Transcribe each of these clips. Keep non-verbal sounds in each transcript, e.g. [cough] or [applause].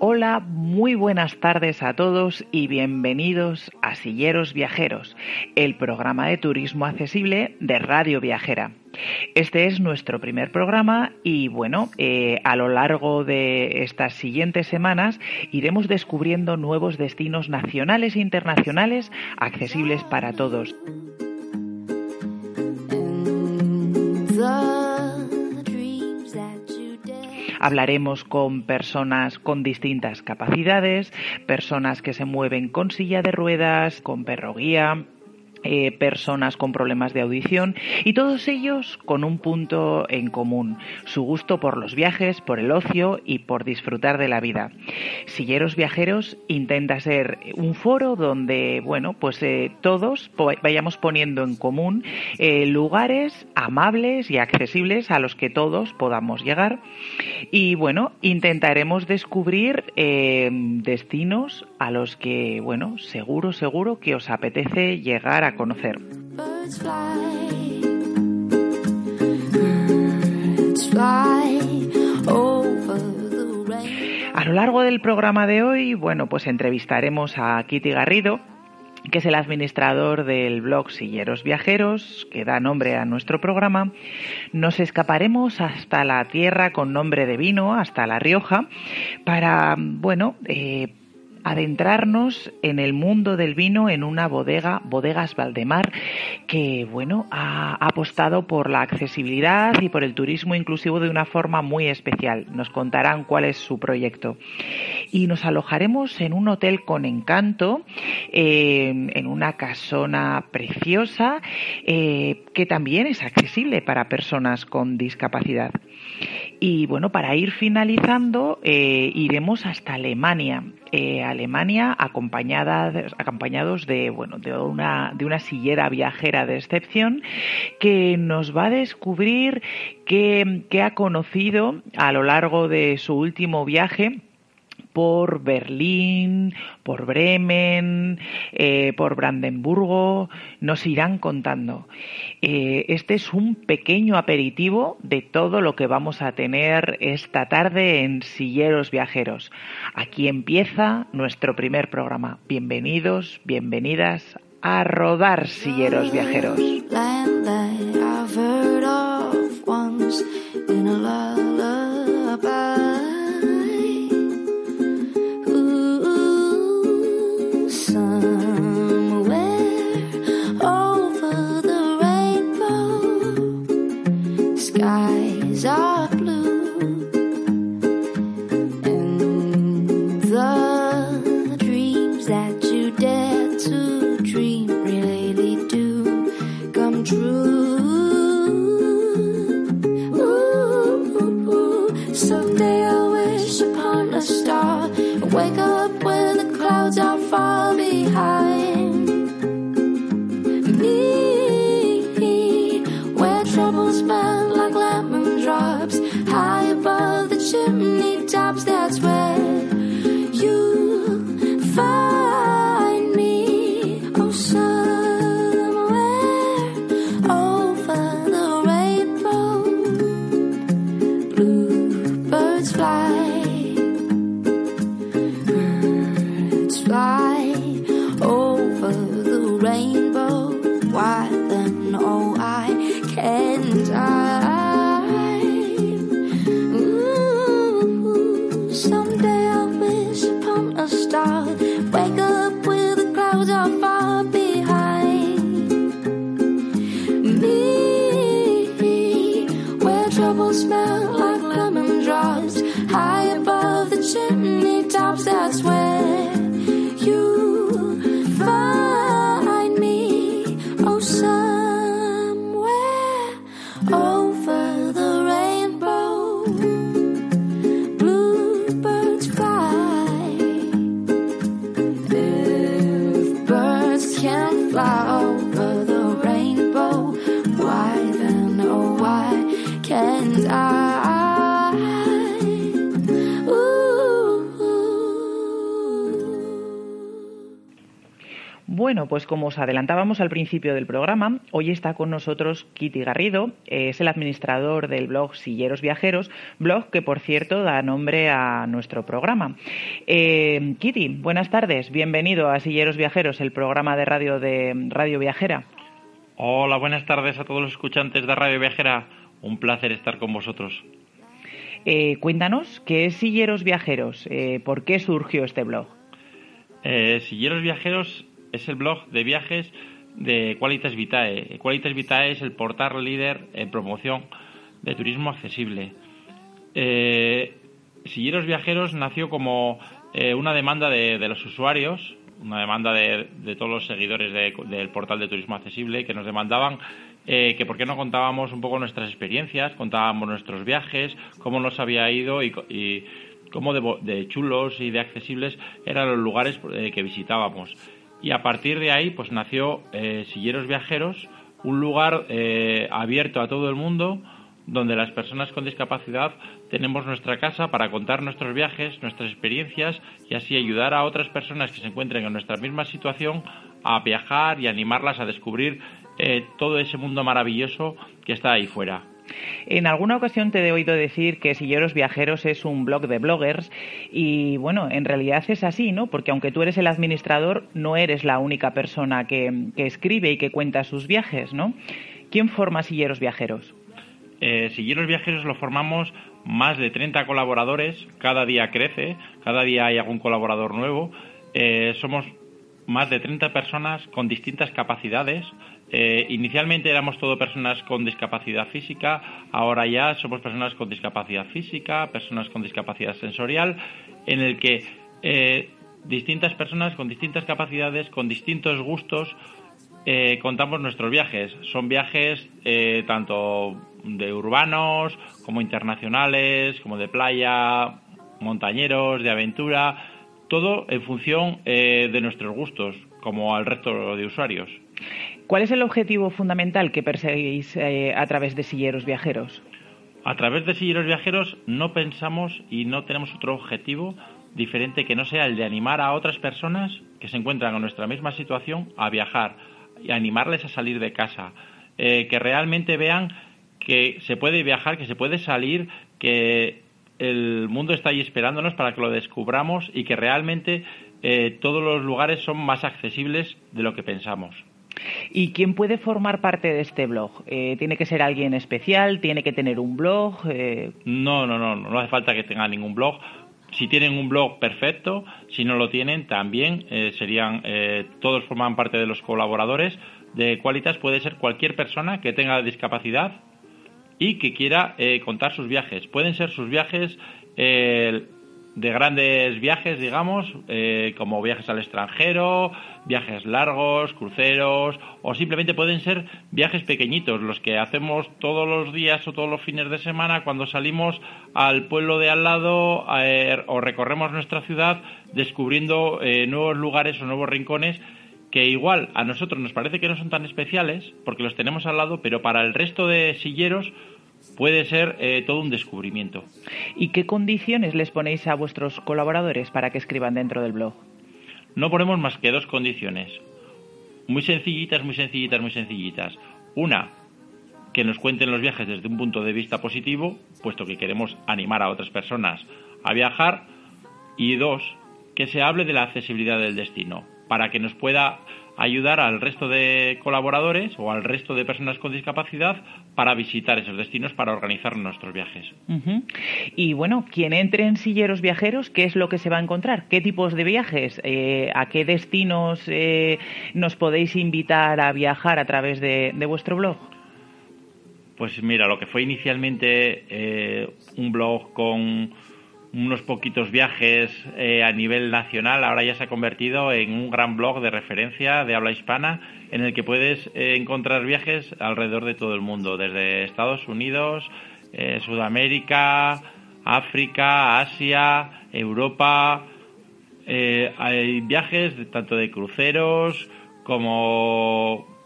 Hola, muy buenas tardes a todos y bienvenidos a Silleros Viajeros, el programa de turismo accesible de Radio Viajera. Este es nuestro primer programa y bueno, eh, a lo largo de estas siguientes semanas iremos descubriendo nuevos destinos nacionales e internacionales accesibles para todos. Hablaremos con personas con distintas capacidades, personas que se mueven con silla de ruedas, con perro guía, eh, personas con problemas de audición y todos ellos con un punto en común, su gusto por los viajes, por el ocio y por disfrutar de la vida. Silleros Viajeros intenta ser un foro donde, bueno, pues eh, todos vayamos poniendo en común eh, lugares amables y accesibles a los que todos podamos llegar y, bueno, intentaremos descubrir destinos a los que, bueno, seguro, seguro que os apetece llegar a conocer. A lo largo del programa de hoy, bueno, pues entrevistaremos a Kitty Garrido, que es el administrador del blog Silleros Viajeros, que da nombre a nuestro programa. Nos escaparemos hasta la tierra con nombre de vino, hasta La Rioja, para, bueno, eh, adentrarnos en el mundo del vino en una bodega, Bodegas Valdemar, que bueno, ha apostado por la accesibilidad y por el turismo inclusivo de una forma muy especial. Nos contarán cuál es su proyecto. Y nos alojaremos en un hotel con encanto, eh, en una casona preciosa, eh, que también es accesible para personas con discapacidad. Y bueno, para ir finalizando, eh, iremos hasta Alemania. Alemania acompañados de, bueno, de, una, de una sillera viajera de excepción que nos va a descubrir que, que ha conocido a lo largo de su último viaje por Berlín, por Bremen, eh, por Brandenburgo, nos irán contando. Eh, este es un pequeño aperitivo de todo lo que vamos a tener esta tarde en Silleros Viajeros. Aquí empieza nuestro primer programa. Bienvenidos, bienvenidas a rodar Silleros Viajeros. petals bend like lemon drops high above the chimney tops. That's where. Como os adelantábamos al principio del programa, hoy está con nosotros Kitty Garrido, es el administrador del blog Silleros Viajeros, blog que por cierto da nombre a nuestro programa. Eh, Kitty, buenas tardes, bienvenido a Silleros Viajeros, el programa de radio de Radio Viajera. Hola, buenas tardes a todos los escuchantes de Radio Viajera, un placer estar con vosotros. Eh, cuéntanos, ¿qué es Silleros Viajeros? Eh, ¿Por qué surgió este blog? Silleros Viajeros es el blog de viajes de Qualitas Vitae. Qualitas Vitae es el portal líder en promoción de turismo accesible. Eh, Silleros Viajeros nació como eh, una demanda de, los usuarios, una demanda de, todos los seguidores del portal de turismo accesible que nos demandaban eh, que por qué no contábamos un poco nuestras experiencias, contábamos nuestros viajes, cómo nos había ido y, cómo de, chulos y de accesibles eran los lugares eh, que visitábamos. Y a partir de ahí, pues nació eh, Silleros Viajeros, un lugar eh, abierto a todo el mundo, donde las personas con discapacidad tenemos nuestra casa para contar nuestros viajes, nuestras experiencias y así ayudar a otras personas que se encuentren en nuestra misma situación a viajar y animarlas a descubrir eh, todo ese mundo maravilloso que está ahí fuera. En alguna ocasión te he oído decir que Silleros Viajeros es un blog de bloggers y bueno, en realidad es así, ¿no? Porque aunque tú eres el administrador, no eres la única persona que, escribe y que cuenta sus viajes, ¿no? ¿Quién forma Silleros Viajeros? Eh, Silleros Viajeros lo formamos más de 30 colaboradores, cada día crece, cada día hay algún colaborador nuevo. Eh, somos más de 30 personas con distintas capacidades, eh, inicialmente éramos todo personas con discapacidad física, ahora ya somos personas con discapacidad física, personas con discapacidad sensorial, en el que eh, distintas personas con distintas capacidades, con distintos gustos, eh, contamos nuestros viajes. Son viajes tanto de urbanos como internacionales, como de playa, montañeros, de aventura, todo en función de nuestros gustos, como al resto de usuarios. ¿Cuál es el objetivo fundamental que perseguís eh, a través de Silleros Viajeros? A través de Silleros Viajeros no pensamos y no tenemos otro objetivo diferente que no sea el de animar a otras personas que se encuentran en nuestra misma situación a viajar y animarles a salir de casa, eh, que realmente vean que se puede viajar, que se puede salir, que el mundo está ahí esperándonos para que lo descubramos y que realmente eh, todos los lugares son más accesibles de lo que pensamos. ¿Y quién puede formar parte de este blog? Eh, ¿Tiene que ser alguien especial? ¿Tiene que tener un blog? Eh, no, no, no, no hace falta que tenga ningún blog. Si tienen un blog, perfecto. Si no lo tienen, también eh, serían, todos forman parte de los colaboradores. De Qualitas puede ser cualquier persona que tenga discapacidad y que quiera contar sus viajes. Pueden ser sus viajes de grandes viajes, digamos, eh, como viajes al extranjero, viajes largos, cruceros, o simplemente pueden ser viajes pequeñitos, los que hacemos todos los días o todos los fines de semana cuando salimos al pueblo de al lado eh, o recorremos nuestra ciudad descubriendo eh, nuevos lugares o nuevos rincones que igual a nosotros nos parece que no son tan especiales porque los tenemos al lado, pero para el resto de silleros puede ser eh, todo un descubrimiento. ¿Y qué condiciones les ponéis a vuestros colaboradores para que escriban dentro del blog? No ponemos más que dos condiciones. Muy sencillitas, muy sencillitas, muy sencillitas. Una, que nos cuenten los viajes desde un punto de vista positivo, puesto que queremos animar a otras personas a viajar. Y dos, que se hable de la accesibilidad del destino, para que nos pueda ayudar al resto de colaboradores o al resto de personas con discapacidad para visitar esos destinos, para organizar nuestros viajes. Y bueno, quien entre en Silleros Viajeros, ¿qué es lo que se va a encontrar? ¿Qué tipos de viajes? Eh, ¿A qué destinos eh, nos podéis invitar a viajar a través de, vuestro blog? Pues mira, lo que fue inicialmente eh, un blog con unos poquitos viajes eh, a nivel nacional, ahora ya se ha convertido en un gran blog de referencia de habla hispana en el que puedes eh, encontrar viajes alrededor de todo el mundo, desde Estados Unidos, eh, Sudamérica, África, Asia, Europa. hay viajes tanto de cruceros como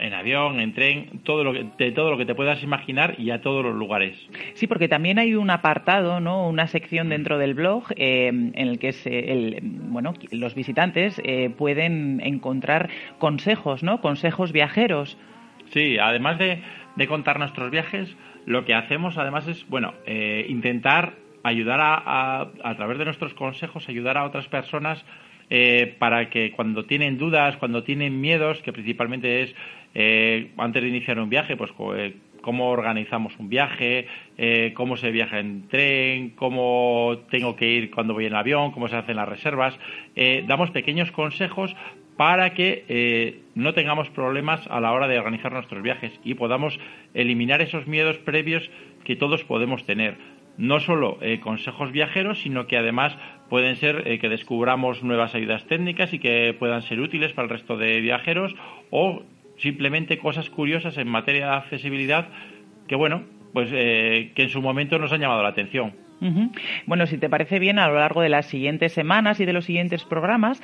en avión, en tren, todo lo que, de todo lo que te puedas imaginar y a todos los lugares. Sí, porque también hay un apartado, ¿no? Una sección dentro del blog eh, en el que se, el, bueno, los visitantes eh, pueden encontrar consejos, ¿no? Consejos viajeros. Sí, además de, de contar nuestros viajes, lo que hacemos además es, bueno, eh, intentar ayudar a, a, través de nuestros consejos, ayudar a otras personas eh, para que cuando tienen dudas, cuando tienen miedos, que principalmente es eh, antes de iniciar un viaje, pues eh, cómo organizamos un viaje, cómo se viaja en tren, cómo tengo que ir cuando voy en avión, cómo se hacen las reservas. damos pequeños consejos para que no tengamos problemas a la hora de organizar nuestros viajes y podamos eliminar esos miedos previos que todos podemos tener no solo consejos viajeros, sino que además pueden ser eh, que descubramos nuevas ayudas técnicas y que puedan ser útiles para el resto de viajeros o simplemente cosas curiosas en materia de accesibilidad que, bueno, pues eh, que en su momento nos han llamado la atención. Bueno, si te parece bien, a lo largo de las siguientes semanas y de los siguientes programas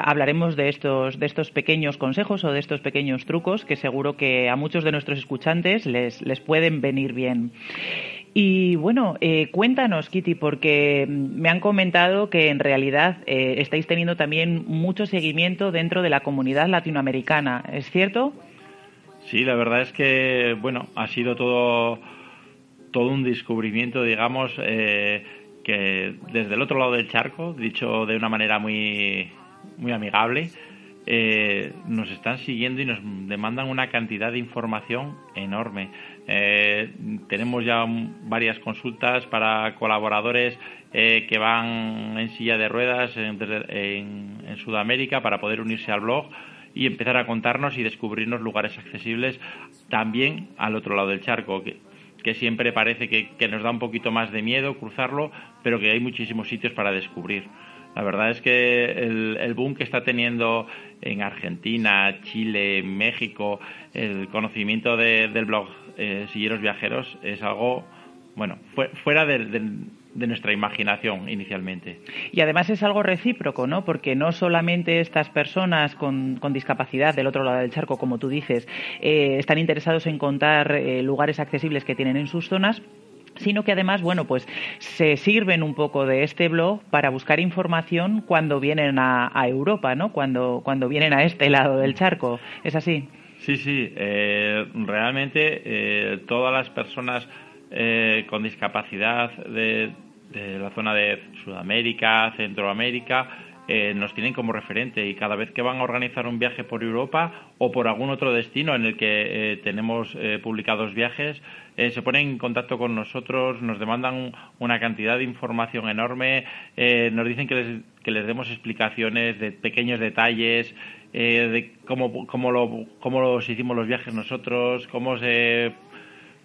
hablaremos de estos, de estos pequeños consejos o de estos pequeños trucos que seguro que a muchos de nuestros escuchantes les, les pueden venir bien. Y bueno, eh, cuéntanos, Kitty, porque me han comentado que en realidad eh, estáis teniendo también mucho seguimiento dentro de la comunidad latinoamericana, ¿es cierto? Sí, la verdad es que, bueno, ha sido todo, todo un descubrimiento, digamos, eh, que desde el otro lado del charco, dicho de una manera muy, muy amigable, nos están siguiendo y nos demandan una cantidad de información enorme. Eh, tenemos ya varias consultas para colaboradores eh, que van en silla de ruedas en, Sudamérica para poder unirse al blog y empezar a contarnos y descubrirnos lugares accesibles también al otro lado del charco, que, siempre parece que, nos da un poquito más de miedo cruzarlo, pero que hay muchísimos sitios para descubrir. La verdad es que el, boom que está teniendo en Argentina, Chile, México, el conocimiento del blog eh, Silleros Viajeros es algo, bueno, fuera de, nuestra imaginación inicialmente. Y además es algo recíproco, ¿no? Porque no solamente estas personas con, discapacidad del otro lado del charco, como tú dices, eh, están interesados en contar eh, lugares accesibles que tienen en sus zonas, sino que además, bueno, pues se sirven un poco de este blog para buscar información cuando vienen a, Europa, ¿no? Cuando, cuando vienen a este lado del charco. ¿Es así? Sí, sí. Eh, realmente eh, todas las personas eh, con discapacidad de, de, la zona de Sudamérica, Centroamérica, nos tienen como referente y cada vez que van a organizar un viaje por Europa o por algún otro destino en el que tenemos publicados viajes, eh, se ponen en contacto con nosotros, nos demandan una cantidad de información enorme, eh, nos dicen que les, que les demos explicaciones de pequeños detalles, eh, de cómo, cómo, lo, cómo los hicimos los viajes nosotros, cómo se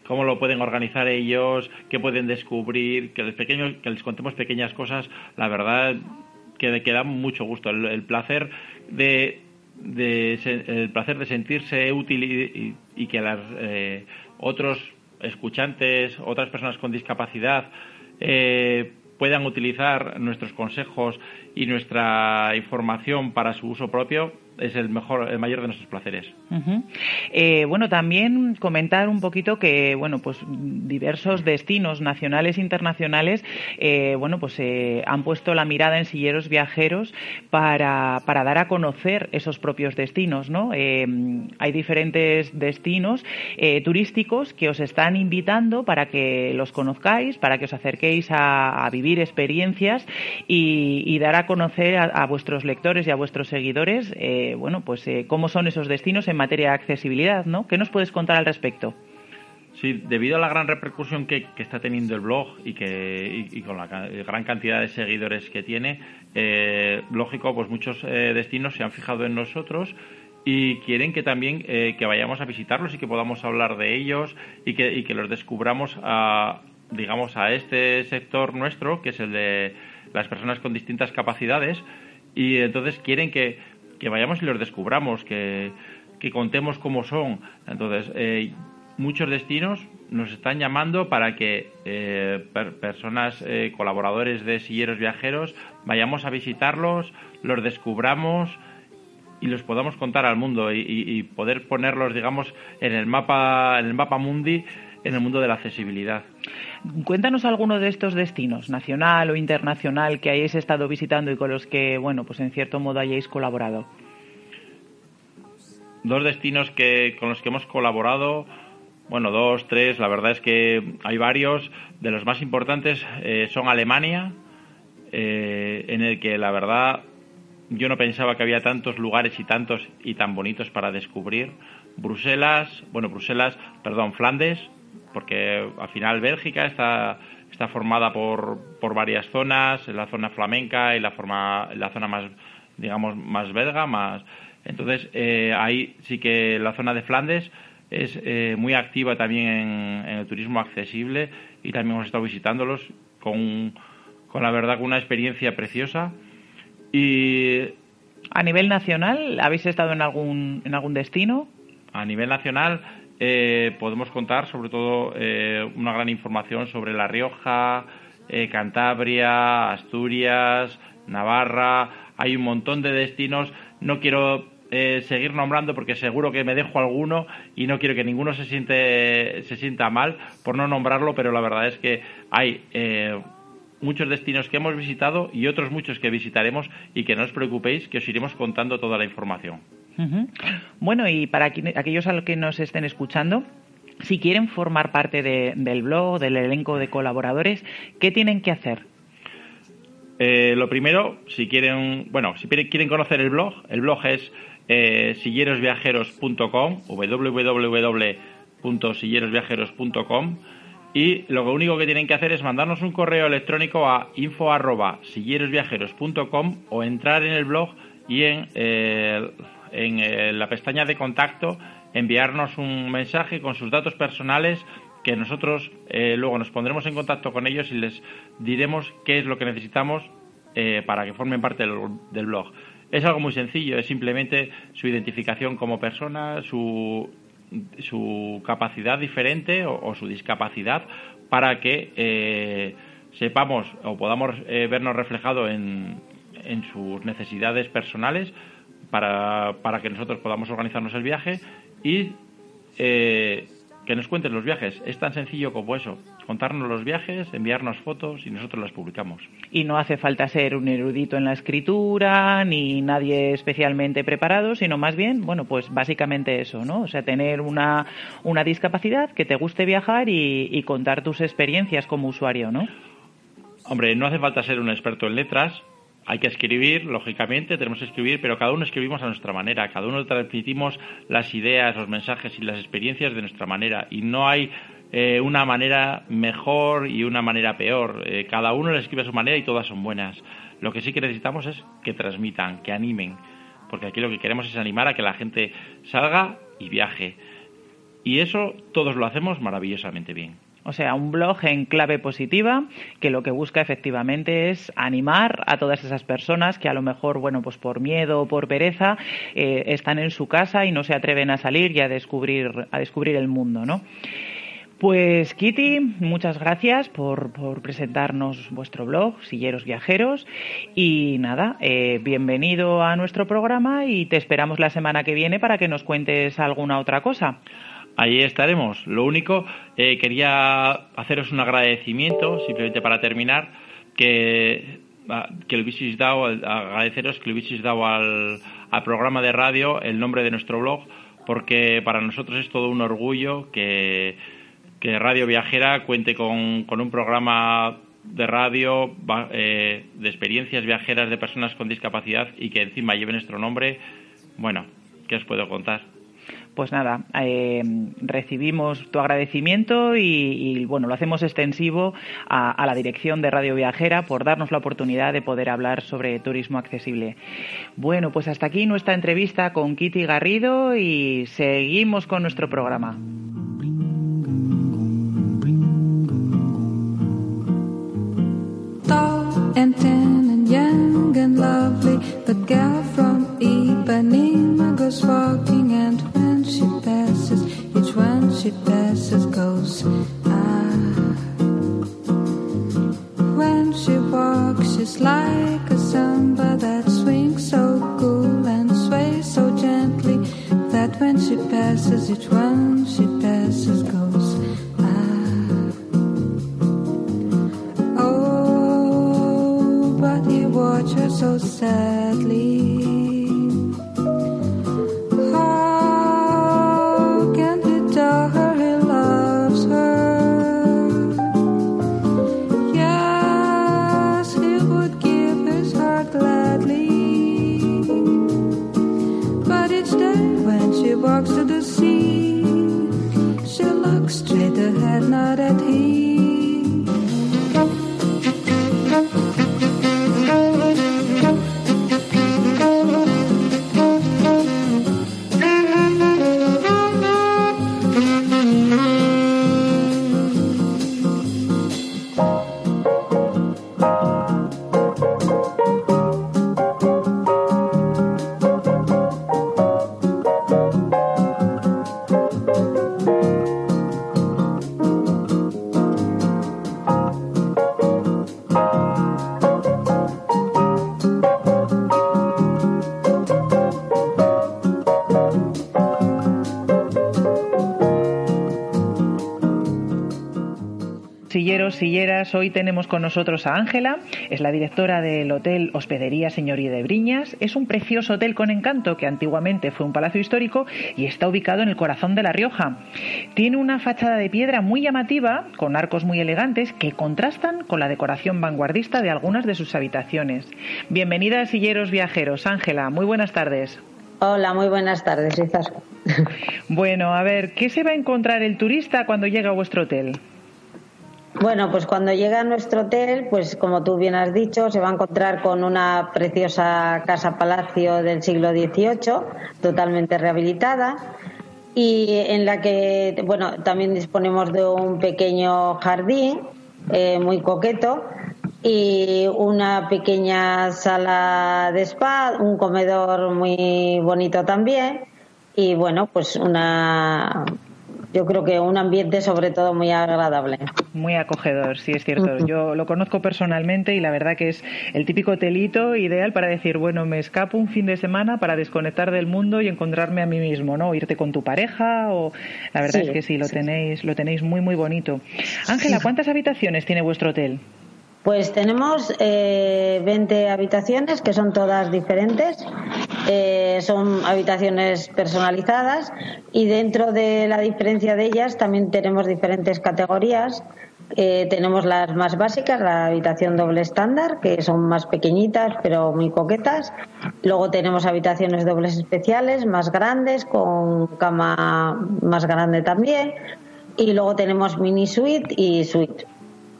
cómo lo pueden organizar ellos, qué pueden descubrir, que les, pequeños, que les contemos pequeñas cosas, la verdad que, que da mucho gusto. El, placer de, de, el placer de sentirse útil y, que las, otros escuchantes, otras personas con discapacidad, eh, puedan utilizar nuestros consejos y nuestra información para su uso propio, es el mejor, el mayor de nuestros placeres. Eh, bueno, también comentar un poquito que, bueno, pues diversos destinos nacionales e internacionales, eh, bueno, pues eh, han puesto la mirada en silleros viajeros para, para dar a conocer esos propios destinos, ¿no? hay diferentes destinos turísticos que os están invitando para que los conozcáis, para que os acerquéis a, vivir experiencias y, dar a conocer a, vuestros lectores y a vuestros seguidores bueno, pues eh, cómo son esos destinos en materia de accesibilidad, ¿no? ¿Qué nos puedes contar al respecto? Sí, debido a la gran repercusión que, está teniendo el blog y que y, con la gran cantidad de seguidores que tiene, eh, lógico, pues muchos eh, destinos se han fijado en nosotros y quieren que también que vayamos a visitarlos y que podamos hablar de ellos y que, y que los descubramos a, digamos, a este sector nuestro, que es el de las personas con distintas capacidades, y entonces quieren que que vayamos y los descubramos, que, contemos cómo son. Entonces, eh, muchos destinos nos están llamando para que eh, personas, eh, colaboradores de silleros viajeros, vayamos a visitarlos, los descubramos y los podamos contar al mundo y, poder ponerlos, digamos, en el mapa, en el mapa mundi, en el mundo de la accesibilidad. Cuéntanos alguno de estos destinos, nacional o internacional, que hayáis estado visitando y con los que, bueno, pues en cierto modo hayáis colaborado. Dos destinos que, con los que hemos colaborado, bueno, dos, tres, la verdad es que hay varios. De los más importantes eh, son Alemania, eh, en el que la verdad yo no pensaba que había tantos lugares y tantos y tan bonitos para descubrir. Bruselas, bueno, Bruselas, perdón, Flandes, porque al final Bélgica está, está formada por, por varias zonas, la zona flamenca y la, forma, la zona más, digamos, más belga, más... Entonces, eh, ahí sí que la zona de Flandes es eh, muy activa también en, el turismo accesible y también hemos estado visitándolos con, con la verdad, con una experiencia preciosa y a nivel nacional, ¿habéis estado en algún, en algún destino? A nivel nacional eh, podemos contar sobre todo eh, una gran información sobre La Rioja, eh, Cantabria, Asturias, Navarra. Hay un montón de destinos. No quiero seguir nombrando porque seguro que me dejo alguno y no quiero que ninguno se siente se sienta mal por no nombrarlo, pero la verdad es que hay muchos destinos que hemos visitado y otros muchos que visitaremos y que no os preocupéis que os iremos contando toda la información. Bueno, y para aquellos a los que nos estén escuchando, si quieren formar parte del blog, del elenco de colaboradores, ¿qué tienen que hacer? Eh, lo primero, si quieren, bueno, si quieren conocer el blog, el blog es eh, sillerosviajeros.com, www.sillerosviajeros.com y lo único que tienen que hacer es mandarnos un correo electrónico a info.sillerosviajeros.com o entrar en el blog y en, eh, en eh, la pestaña de contacto enviarnos un mensaje con sus datos personales que nosotros eh, luego nos pondremos en contacto con ellos y les diremos qué es lo que necesitamos para que formen parte del, blog. Es algo muy sencillo, es simplemente su identificación como persona, su su capacidad diferente o, su discapacidad para que eh, sepamos o podamos eh, vernos reflejado en, en, sus necesidades personales para, para, que nosotros podamos organizarnos el viaje y eh, que nos cuenten los viajes. Es tan sencillo como eso contarnos los viajes, enviarnos fotos y nosotros las publicamos. Y no hace falta ser un erudito en la escritura ni nadie especialmente preparado, sino más bien, bueno, pues básicamente eso, ¿no? O sea, tener una, una discapacidad, que te guste viajar y, contar tus experiencias como usuario, ¿no? Hombre, no hace falta ser un experto en letras, hay que escribir, lógicamente, tenemos que escribir, pero cada uno escribimos a nuestra manera, cada uno transmitimos las ideas, los mensajes y las experiencias de nuestra manera. Y no hay eh, una manera mejor y una manera peor. Eh, cada uno le escribe a su manera y todas son buenas. Lo que sí que necesitamos es que transmitan, que animen, porque aquí lo que queremos es animar a que la gente salga y viaje. Y eso todos lo hacemos maravillosamente bien. O sea, un blog en clave positiva que lo que busca efectivamente es animar a todas esas personas que a lo mejor, bueno, pues por miedo o por pereza eh, están en su casa y no se atreven a salir y a descubrir, a descubrir el mundo, ¿no? Pues Kitty, muchas gracias por, presentarnos vuestro blog, Silleros Viajeros. Y nada, eh, bienvenido a nuestro programa y te esperamos la semana que viene para que nos cuentes alguna otra cosa. Allí estaremos. Lo único, eh, quería haceros un agradecimiento, simplemente para terminar, que, ah, que lo hubieseis dado, agradeceros que lo hubieseis dado al, al programa de radio el nombre de nuestro blog, porque para nosotros es todo un orgullo que que Radio Viajera cuente con, un programa de radio eh, de experiencias viajeras de personas con discapacidad y que encima lleve nuestro nombre. Bueno, ¿qué os puedo contar? Pues nada, eh, recibimos tu agradecimiento y, bueno, lo hacemos extensivo a, la dirección de Radio Viajera por darnos la oportunidad de poder hablar sobre turismo accesible. Bueno, pues hasta aquí nuestra entrevista con Kitty Garrido y seguimos con nuestro programa. and she passes, goes. Ah. When she walks, she's like a samba that swings so cool and sways so gently that when she passes, each one she passes goes. Ah. Oh, but you watch her so sadly. Silleras, hoy tenemos con nosotros a Ángela, es la directora del Hotel Hospedería Señoría de Briñas. Es un precioso hotel con encanto que antiguamente fue un palacio histórico y está ubicado en el corazón de La Rioja. Tiene una fachada de piedra muy llamativa, con arcos muy elegantes que contrastan con la decoración vanguardista de algunas de sus habitaciones. Bienvenida a Silleros Viajeros. Ángela, muy buenas tardes. Hola, muy buenas tardes, Izasco. Bueno, a ver, ¿qué se va a encontrar el turista cuando llega a vuestro hotel? Bueno, pues cuando llega a nuestro hotel, pues como tú bien has dicho, se va a encontrar con una preciosa casa palacio del siglo XVIII, totalmente rehabilitada, y en la que, bueno, también disponemos de un pequeño jardín eh, muy coqueto y una pequeña sala de spa, un comedor muy bonito también, y bueno, pues una yo creo que un ambiente sobre todo muy agradable. Muy acogedor, sí es cierto. Yo lo conozco personalmente y la verdad que es el típico hotelito ideal para decir, bueno, me escapo un fin de semana para desconectar del mundo y encontrarme a mí mismo, ¿no? Irte con tu pareja o la verdad Sí, es que sí, lo sí. tenéis lo tenéis muy muy bonito. Ángela, ¿cuántas habitaciones tiene vuestro hotel? Pues tenemos eh, 20 habitaciones que son todas diferentes. Eh, son habitaciones personalizadas y dentro de la diferencia de ellas también tenemos diferentes categorías. Eh, tenemos las más básicas, la habitación doble estándar, que son más pequeñitas pero muy coquetas. Luego tenemos habitaciones dobles especiales, más grandes, con cama más grande también. Y luego tenemos mini suite y suite.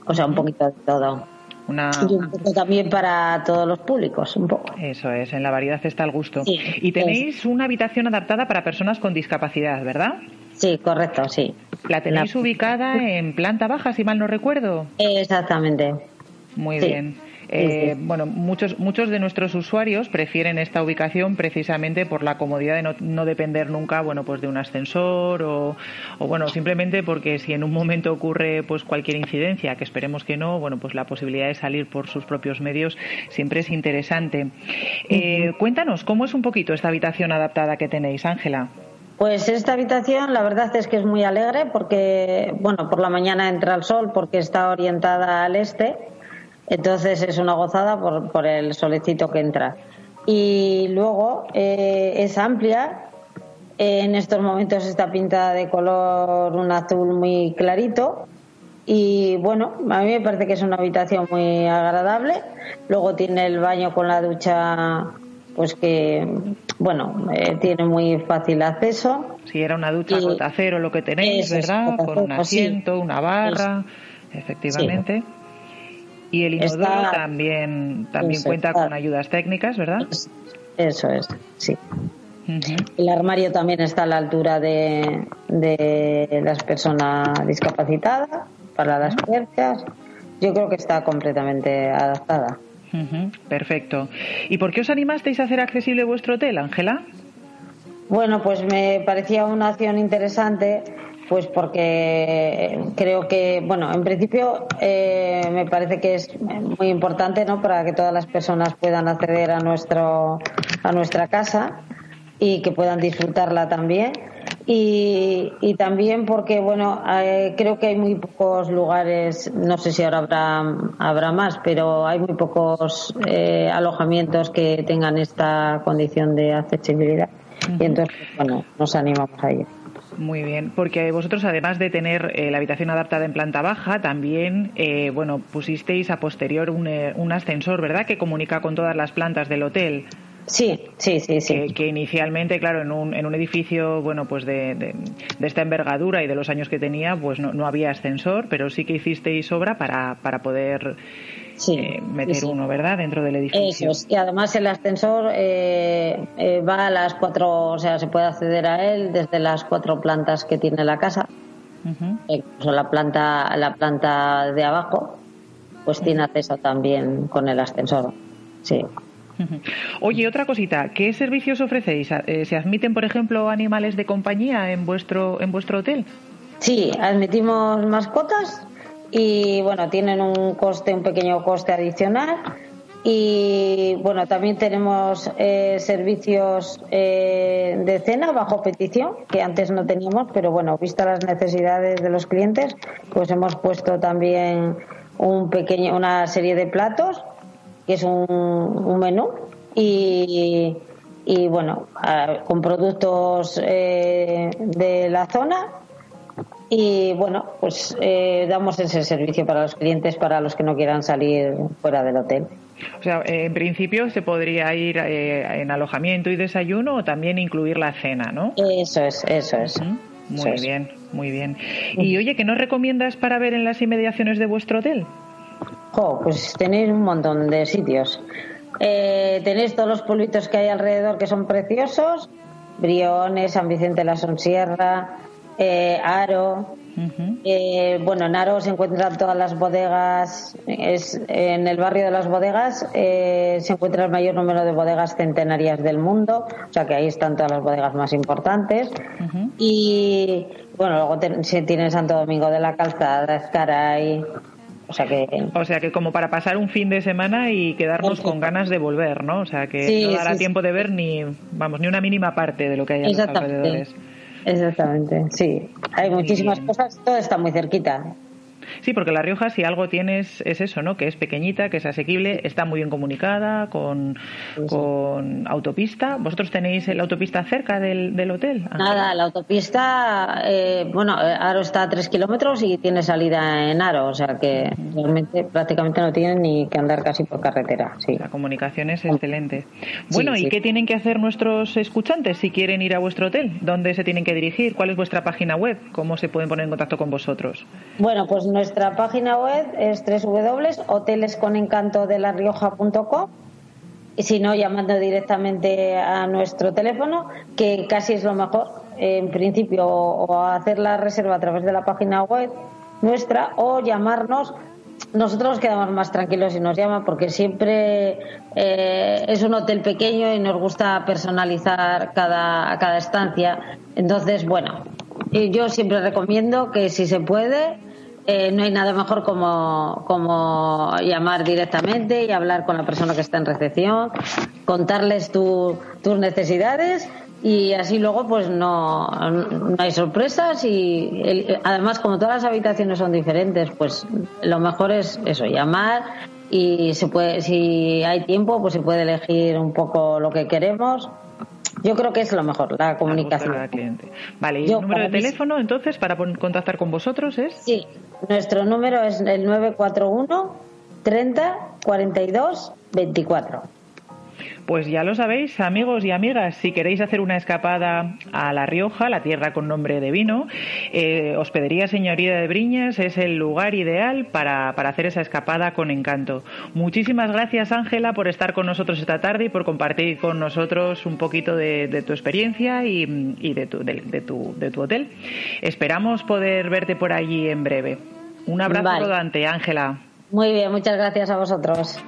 O sea, un poquito de todo. Una Y un poco también para todos los públicos, un poco. eso es, en la variedad está el gusto. Sí, y tenéis una habitación adaptada para personas con discapacidad, ¿verdad? Sí, correcto, sí. La tenéis La- ubicada en planta baja, si mal no recuerdo. Exactamente. Muy Sí. bien. Sí, Eh, sí. Bueno, muchos, muchos de nuestros usuarios prefieren esta ubicación precisamente por la comodidad de no, no depender nunca, bueno, pues de un ascensor o, o, bueno, simplemente porque si en un momento ocurre pues cualquier incidencia, que esperemos que no, bueno, pues la posibilidad de salir por sus propios medios siempre es interesante. Eh, Cuéntanos, ¿cómo es un poquito esta habitación adaptada que tenéis, Ángela? Pues esta habitación la verdad es que es muy alegre porque, bueno, por la mañana entra el sol porque está orientada al este, entonces es una gozada por, por el solecito que entra. Y luego eh, es amplia, en estos momentos está pintada de color un azul muy clarito y bueno, a mí me parece que es una habitación muy agradable. Luego tiene el baño con la ducha, pues que, bueno, eh, tiene muy fácil acceso. Si era una ducha Y- gota cero lo que tenéis, ¿verdad? Con un sí. asiento, una barra, efectivamente. Y el inodoro Está- también, también Eso, cuenta está- con ayudas técnicas, ¿verdad? Eso es, sí. El armario también está a la altura de, de las personas discapacitadas para las perchas. Yo creo que está completamente adaptada. Perfecto. ¿Y por qué os animasteis a hacer accesible vuestro hotel, Ángela? Bueno, pues me parecía una acción interesante, pues porque creo que, bueno, en principio eh, me parece que es muy importante, ¿no? Para que todas las personas puedan acceder a nuestro a nuestra casa y que puedan disfrutarla también. y, y también porque, bueno, eh, creo que hay muy pocos lugares, no sé si ahora habrá, habrá más, pero hay muy pocos eh, alojamientos que tengan esta condición de accesibilidad. Y entonces, bueno, nos animamos a ello. Muy bien, porque vosotros además de tener eh, la habitación adaptada en planta baja, también, eh, bueno, pusisteis a posterior un, eh, un ascensor, ¿verdad? Que comunica con todas las plantas del hotel. Sí, sí, sí, sí. Que, que inicialmente, claro, en un, en un edificio, bueno, pues de, de, de esta envergadura y de los años que tenía, pues no, no había ascensor, pero sí que hicisteis obra para, para poder Sí, eh, meter sí, uno, ¿verdad? Dentro del edificio. Eso es. Y además el ascensor eh, eh, va a las cuatro, o sea, se puede acceder a él desde las cuatro plantas que tiene la casa. Ujú. Incluso la planta, la planta de abajo, pues tiene acceso también con el ascensor. Sí. Oye, otra cosita, ¿qué servicios ofrecéis? Eh, ¿Se admiten, por ejemplo, animales de compañía en vuestro en vuestro hotel? Sí, admitimos mascotas y bueno, tienen un coste, un pequeño coste adicional. Y bueno, también tenemos eh, servicios eh, de cena bajo petición, que antes no teníamos, pero bueno, vista las necesidades de los clientes, pues hemos puesto también un pequeño, una serie de platos, que es un, un menú, y, y bueno, con productos eh, de la zona y bueno, pues eh, damos ese servicio para los clientes, para los que no quieran salir fuera del hotel. O sea, eh, en principio se podría ir eh, en alojamiento y desayuno o también incluir la cena, ¿no? Eso es, eso es. Muy bien, muy bien. Y oye, ¿qué nos recomiendas para ver en las inmediaciones de vuestro hotel? Jo, pues tenéis un montón de sitios. Eh, tenéis todos los pueblitos que hay alrededor que son preciosos. Briones, San Vicente de la Sonsierra, eh, Aro. Ujú. Eh, bueno, en Aro se encuentran todas las bodegas. Es, en el barrio de las bodegas eh, se encuentra el mayor número de bodegas centenarias del mundo. O sea que ahí están todas las bodegas más importantes. Y bueno, luego te- se tiene Santo Domingo de la Calzada, Escaray. O sea que O sea, que como para pasar un fin de semana y quedarnos con ganas de volver, ¿no? O sea, que Sí, no dará sí, tiempo sí. de ver ni, vamos, ni una mínima parte de lo que hay a los alrededores. Exactamente, sí. Hay muchísimas cosas, todo está muy cerquita. Sí, porque La Rioja, si algo tienes, es eso, ¿no? Que es pequeñita, que es asequible, está muy bien comunicada, con, Sí, sí. con autopista. ¿Vosotros tenéis la autopista cerca del, del hotel? Nada, la autopista, eh, bueno, eh, Aro está a tres kilómetros y tiene salida en Aro, o sea que realmente prácticamente no tienen ni que andar casi por carretera, sí. La comunicación es excelente. Bueno, ¿y qué tienen que hacer nuestros escuchantes si quieren ir a vuestro hotel? ¿Dónde se tienen que dirigir? ¿Cuál es vuestra página web? ¿Cómo se pueden poner en contacto con vosotros? Bueno, pues nuestra página web es www.hotelesconencantodelarioja.com y si no, llamando directamente a nuestro teléfono, que casi es lo mejor, en principio, o hacer la reserva a través de la página web nuestra o llamarnos. Nosotros nos quedamos más tranquilos si nos llaman porque siempre eh, es un hotel pequeño y nos gusta personalizar cada, cada estancia. Entonces, bueno, yo siempre recomiendo que si se puede, eh, no hay nada mejor como, como llamar directamente y hablar con la persona que está en recepción, contarles tu- tus necesidades y así luego pues no, no hay sorpresas y además como todas las habitaciones son diferentes pues lo mejor es eso, llamar y se puede, si hay tiempo pues se puede elegir un poco lo que queremos. Yo creo que es lo mejor, la comunicación. Cliente. Vale, ¿y Yo, el número de mí teléfono entonces para contactar con vosotros es? Sí, nuestro número es el 941 30 42 24. Pues ya lo sabéis, amigos y amigas, si queréis hacer una escapada a La Rioja, la tierra con nombre de vino, eh, Hospedería Señoría de Briñas es el lugar ideal para, para hacer esa escapada con encanto. Muchísimas gracias, Ángela, por estar con nosotros esta tarde y por compartir con nosotros un poquito de, de tu experiencia y, y de, tu, de, de tu, de tu hotel. Esperamos poder verte por allí en breve. Un abrazo Vale. rodante, Ángela. Muy bien, muchas gracias a vosotros.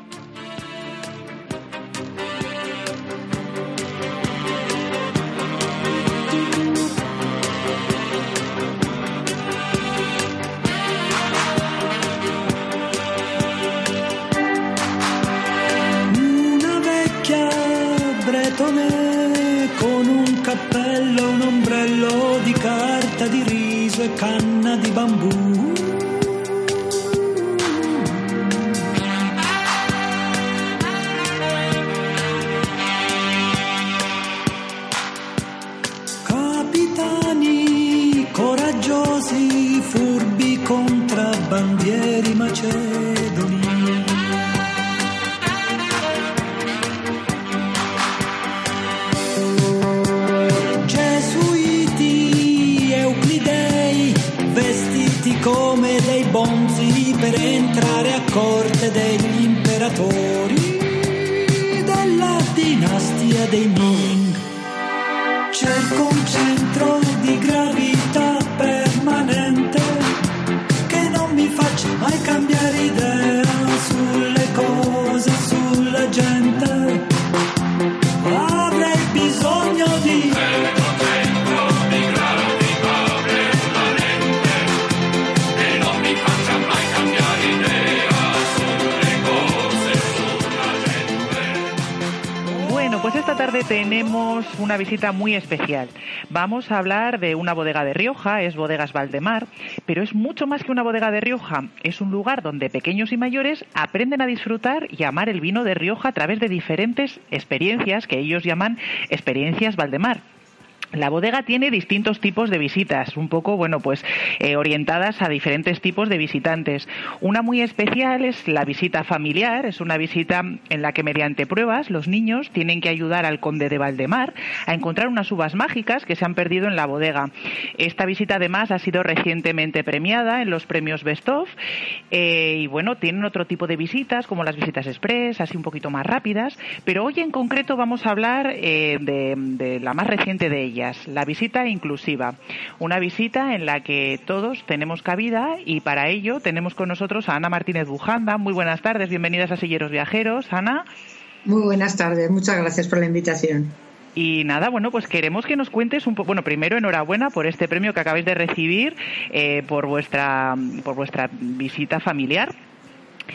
Canna di bambù. Muy especial. Vamos a hablar de una bodega de Rioja, es Bodegas Valdemar, pero es mucho más que una bodega de Rioja. Es un lugar donde pequeños y mayores aprenden a disfrutar y amar el vino de Rioja a través de diferentes experiencias que ellos llaman experiencias Valdemar. La bodega tiene distintos tipos de visitas, un poco, bueno, pues eh, orientadas a diferentes tipos de visitantes. Una muy especial es la visita familiar, es una visita en la que mediante pruebas los niños tienen que ayudar al conde de Valdemar a encontrar unas uvas mágicas que se han perdido en la bodega. Esta visita además ha sido recientemente premiada en los premios Best of eh, y bueno, tienen otro tipo de visitas como las visitas express, así un poquito más rápidas, pero hoy en concreto vamos a hablar eh, de, de la más reciente de ellas la visita inclusiva. Una visita en la que todos tenemos cabida y para ello tenemos con nosotros a Ana Martínez Bujanda. Muy buenas tardes, bienvenidas a Silleros Viajeros. Ana. Muy buenas tardes, muchas gracias por la invitación. Y nada, bueno, pues queremos que nos cuentes un poco. Bueno, primero enhorabuena por este premio que acabáis de recibir eh, por vuestra por vuestra visita familiar.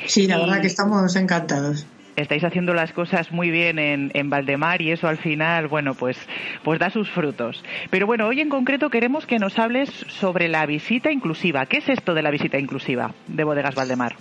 Sí, la Y- verdad que estamos encantados. Estáis haciendo las cosas muy bien en, en Valdemar y eso al final, bueno, pues, pues da sus frutos. Pero bueno, hoy en concreto queremos que nos hables sobre la visita inclusiva. ¿Qué es esto de la visita inclusiva de Bodegas Valdemar?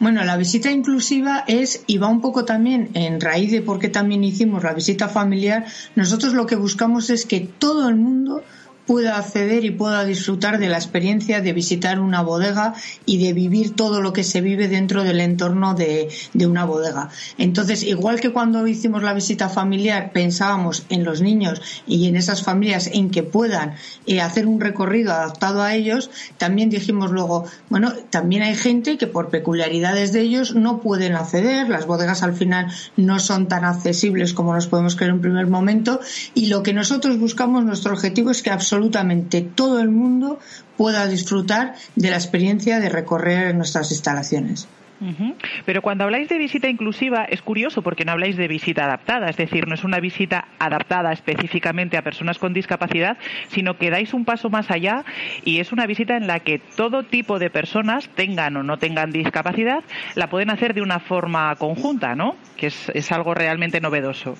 Bueno, la visita inclusiva es, y va un poco también en raíz de por qué también hicimos la visita familiar, nosotros lo que buscamos es que todo el mundo pueda acceder y pueda disfrutar de la experiencia de visitar una bodega y de vivir todo lo que se vive dentro del entorno de, de una bodega. Entonces, igual que cuando hicimos la visita familiar pensábamos en los niños y en esas familias en que puedan eh, hacer un recorrido adaptado a ellos, también dijimos luego, bueno, también hay gente que por peculiaridades de ellos no pueden acceder, las bodegas al final no son tan accesibles como nos podemos creer en un primer momento y lo que nosotros buscamos, nuestro objetivo es que absolutamente todo el mundo pueda disfrutar de la experiencia de recorrer nuestras instalaciones. Pero cuando habláis de visita inclusiva es curioso porque no habláis de visita adaptada, es decir, no es una visita adaptada específicamente a personas con discapacidad, sino que dais un paso más allá y es una visita en la que todo tipo de personas, tengan o no tengan discapacidad, la pueden hacer de una forma conjunta, ¿no? Que es, es algo realmente novedoso.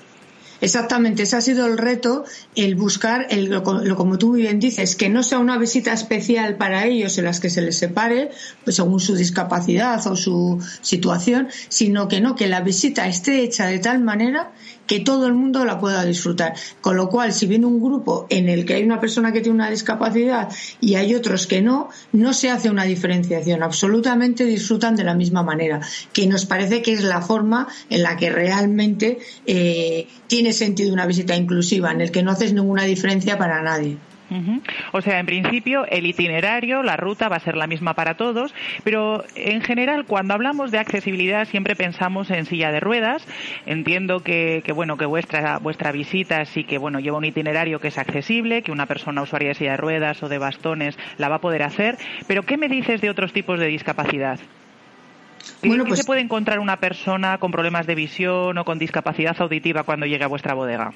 Exactamente, ese ha sido el reto, el buscar, el, lo, lo- como tú muy bien dices, que no sea una visita especial para ellos en las que se les separe, pues según su discapacidad o su situación, sino que no, que la visita esté hecha de tal manera que todo el mundo la pueda disfrutar. Con lo cual, si viene un grupo en el que hay una persona que tiene una discapacidad y hay otros que no, no se hace una diferenciación. Absolutamente disfrutan de la misma manera, que nos parece que es la forma en la que realmente eh, tiene sentido una visita inclusiva, en el que no haces ninguna diferencia para nadie. O sea, en principio el itinerario, la ruta va a ser la misma para todos, pero en general cuando hablamos de accesibilidad siempre pensamos en silla de ruedas. Entiendo que, que, bueno que vuestra vuestra visita sí que bueno lleva un itinerario que es accesible, que una persona usuaria de silla de ruedas o de bastones la va a poder hacer. Pero ¿qué me dices de otros tipos de discapacidad? ¿Qué, Bueno, qué pues- se puede encontrar una persona con problemas de visión o con discapacidad auditiva cuando llegue a vuestra bodega?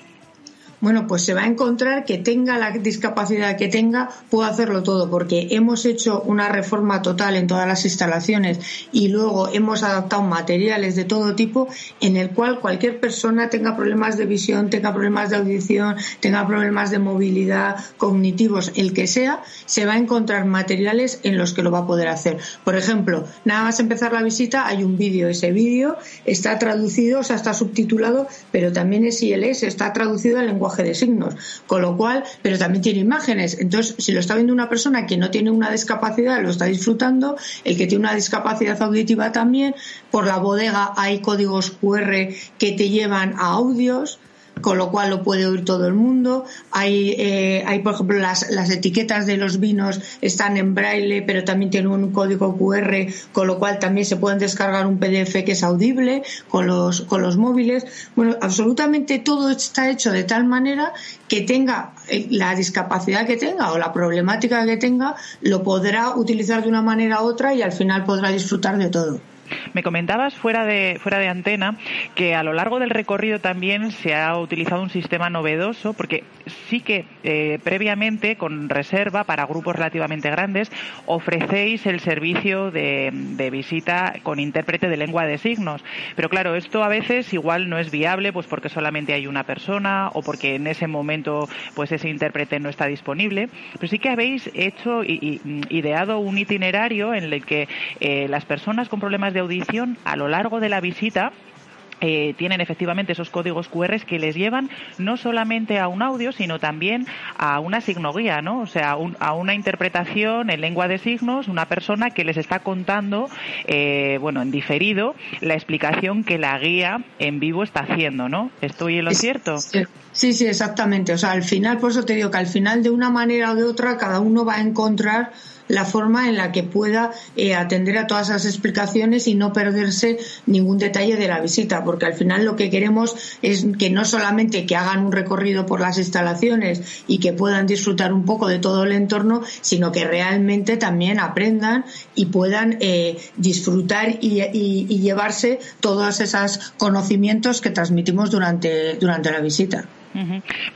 Bueno, pues se va a encontrar que tenga la discapacidad que tenga, puede hacerlo todo, porque hemos hecho una reforma total en todas las instalaciones y luego hemos adaptado materiales de todo tipo en el cual cualquier persona tenga problemas de visión, tenga problemas de audición, tenga problemas de movilidad, cognitivos, el que sea, se va a encontrar materiales en los que lo va a poder hacer. Por ejemplo, nada más empezar la visita hay un vídeo, ese vídeo está traducido, o sea, está subtitulado, pero también es ILS, está traducido al lenguaje de signos, con lo cual, pero también tiene imágenes. Entonces, si lo está viendo una persona que no tiene una discapacidad, lo está disfrutando, el que tiene una discapacidad auditiva también, por la bodega hay códigos QR que te llevan a audios con lo cual lo puede oír todo el mundo. Hay, eh, hay por ejemplo, las, las, etiquetas de los vinos están en braille, pero también tienen un código QR, con lo cual también se pueden descargar un PDF que es audible con los, con los móviles. Bueno, absolutamente todo está hecho de tal manera que tenga eh, la discapacidad que tenga o la problemática que tenga, lo podrá utilizar de una manera u otra y al final podrá disfrutar de todo. Me comentabas fuera de, fuera de antena que a lo largo del recorrido también se ha utilizado un sistema novedoso, porque sí que eh, previamente, con reserva para grupos relativamente grandes, ofrecéis el servicio de, visita con intérprete de lengua de signos. Pero claro, esto a veces igual no es viable, pues porque solamente hay una persona o porque en ese momento pues ese intérprete no está disponible. Pero sí que habéis hecho y, ideado un itinerario en el que eh, las personas con problemas de audición a lo largo de la visita eh, tienen efectivamente esos códigos QR que les llevan no solamente a un audio, sino también a una signoguía, ¿no? O sea, a una interpretación en lengua de signos, una persona que les está contando, eh, bueno, en diferido, la explicación que la guía en vivo está haciendo, ¿no? ¿Estoy en lo cierto? Sí, sí, exactamente. O sea, al final, por eso te digo que al final, de una manera o de otra, cada uno va a encontrar la forma en la que pueda eh, atender a todas esas explicaciones y no perderse ningún detalle de la visita, porque al final lo que queremos es que no solamente que hagan un recorrido por las instalaciones y que puedan disfrutar un poco de todo el entorno, sino que realmente también aprendan y puedan eh, disfrutar y, y llevarse todos esos conocimientos que transmitimos durante, durante la visita.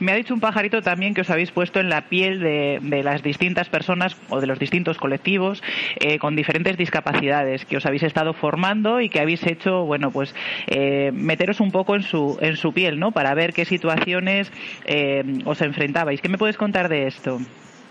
Me ha dicho un pajarito también que os habéis puesto en la piel de, las distintas personas o de los distintos colectivos eh, con diferentes discapacidades que os habéis estado formando y que habéis hecho, bueno, pues eh, meteros un poco en su, en su piel, ¿no? Para ver qué situaciones eh, os enfrentabais. ¿Qué me puedes contar de esto?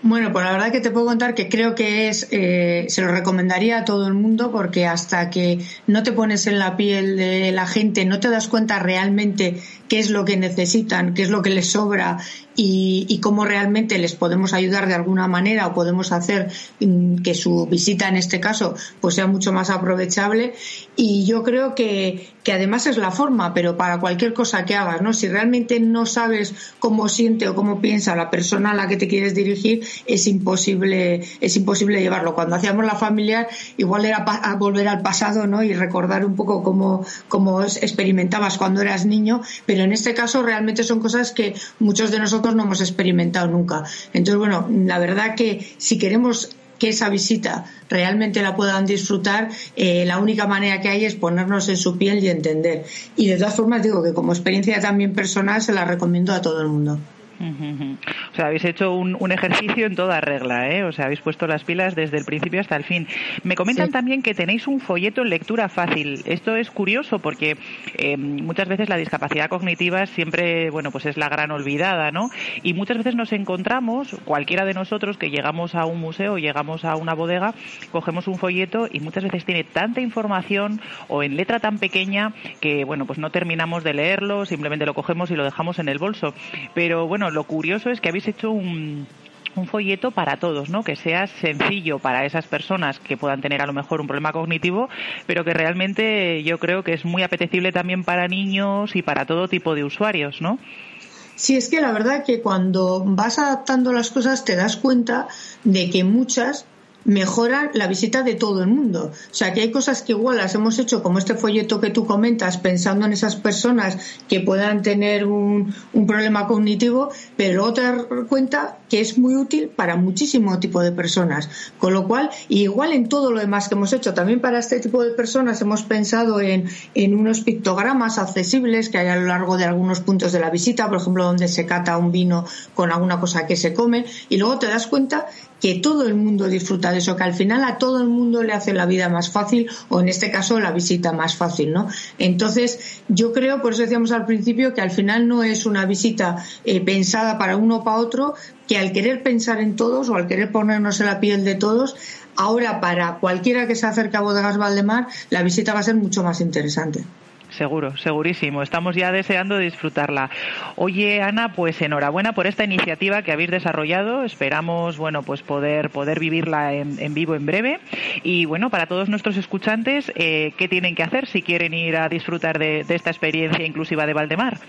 Bueno, pues la verdad que te puedo contar que creo que es, eh, se lo recomendaría a todo el mundo porque hasta que no te pones en la piel de la gente, no te das cuenta realmente qué es lo que necesitan, qué es lo que les sobra y, cómo realmente les podemos ayudar de alguna manera o podemos hacer mm, que su visita en este caso pues sea mucho más aprovechable. Y yo creo que, que además es la forma pero para cualquier cosa que hagas no si realmente no sabes cómo siente o cómo piensa la persona a la que te quieres dirigir es imposible es imposible llevarlo. Cuando hacíamos la familiar igual era volver al pasado no y recordar un poco cómo, cómo experimentabas cuando eras niño pero en este caso realmente son cosas que muchos de nosotros no hemos experimentado nunca. Entonces, bueno, la verdad que si queremos que esa visita realmente la puedan disfrutar, eh, la única manera que hay es ponernos en su piel y entender. Y de todas formas digo que como experiencia también personal se la recomiendo a todo el mundo. O sea, habéis hecho un, ejercicio en toda regla, ¿eh? O sea, habéis puesto las pilas desde el principio hasta el fin. Me comentan también que tenéis un folleto en lectura fácil. Esto es curioso porque eh, muchas veces la discapacidad cognitiva siempre, bueno, pues es la gran olvidada, ¿no? Y muchas veces nos encontramos, cualquiera de nosotros que llegamos a un museo, llegamos a una bodega, cogemos un folleto y muchas veces tiene tanta información o en letra tan pequeña que, bueno, pues no terminamos de leerlo, simplemente lo cogemos y lo dejamos en el bolso. Pero bueno, lo curioso es que habéis hecho un, un folleto para todos, ¿no? Que sea sencillo para esas personas que puedan tener a lo mejor un problema cognitivo, pero que realmente yo creo que es muy apetecible también para niños y para todo tipo de usuarios, ¿no? Sí, es que la verdad que cuando vas adaptando las cosas te das cuenta de que muchas mejoran la visita de todo el mundo. O sea, que hay cosas que igual las hemos hecho, como este folleto que tú comentas, pensando en esas personas que puedan tener un, un problema cognitivo, pero luego te das cuenta que es muy útil para muchísimo tipo de personas. Con lo cual, igual en todo lo demás que hemos hecho, también para este tipo de personas hemos pensado en, en unos pictogramas accesibles que hay a lo largo de algunos puntos de la visita, por ejemplo, donde se cata un vino con alguna cosa que se come, y luego te das cuenta que todo el mundo disfruta de eso, que al final a todo el mundo le hace la vida más fácil o en este caso la visita más fácil, ¿no? Entonces, yo creo, por eso decíamos al principio, que al final no es una visita eh, pensada para uno o para otro, que al querer pensar en todos o al querer ponernos en la piel de todos, ahora para cualquiera que se acerque a Bodegas Valdemar, la visita va a ser mucho más interesante. Seguro, segurísimo. Estamos ya deseando disfrutarla. Oye, Ana, pues enhorabuena por esta iniciativa que habéis desarrollado. Esperamos, bueno, pues poder poder vivirla en, vivo en breve. Y bueno, para todos nuestros escuchantes, eh, ¿qué tienen que hacer si quieren ir a disfrutar de, de esta experiencia inclusiva de Valdemar?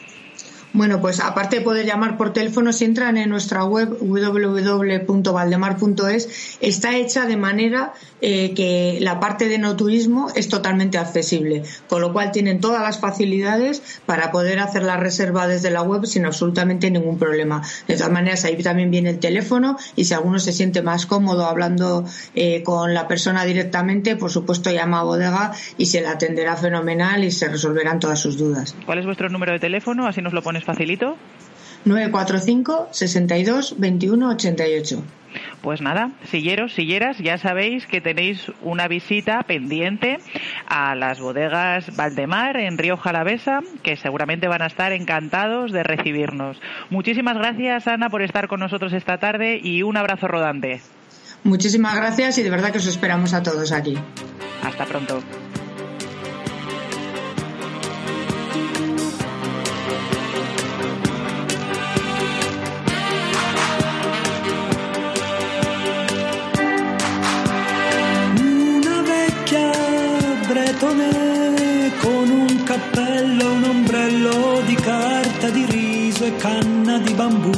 Bueno, pues aparte de poder llamar por teléfono, si entran en nuestra web www.valdemar.es, está hecha de manera eh, que la parte de no turismo es totalmente accesible, con lo cual tienen todas las facilidades para poder hacer la reserva desde la web sin absolutamente ningún problema. De todas maneras, ahí también viene el teléfono y si alguno se siente más cómodo hablando eh, con la persona directamente, por supuesto llama a bodega y se la atenderá fenomenal y se resolverán todas sus dudas. ¿Cuál es vuestro número de teléfono? Así nos lo pones facilito. 945 62 21 88. Pues nada, silleros, silleras, ya sabéis que tenéis una visita pendiente a las bodegas Valdemar en Río Jalavesa, que seguramente van a estar encantados de recibirnos. Muchísimas gracias, Ana, por estar con nosotros esta tarde y un abrazo rodante. Muchísimas gracias y de verdad que os esperamos a todos aquí. Hasta pronto. bambu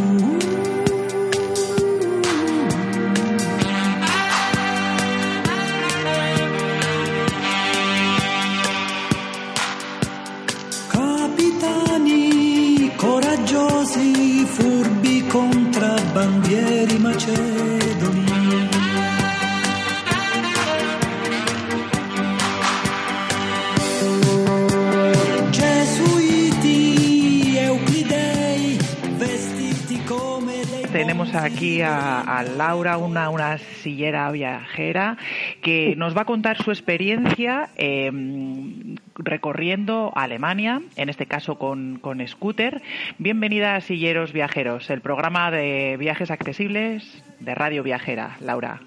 Tenemos aquí a, a Laura, una, una sillera viajera, que nos va a contar su experiencia eh, recorriendo Alemania, en este caso con, con scooter. Bienvenida a Silleros Viajeros, el programa de viajes accesibles de Radio Viajera. Laura.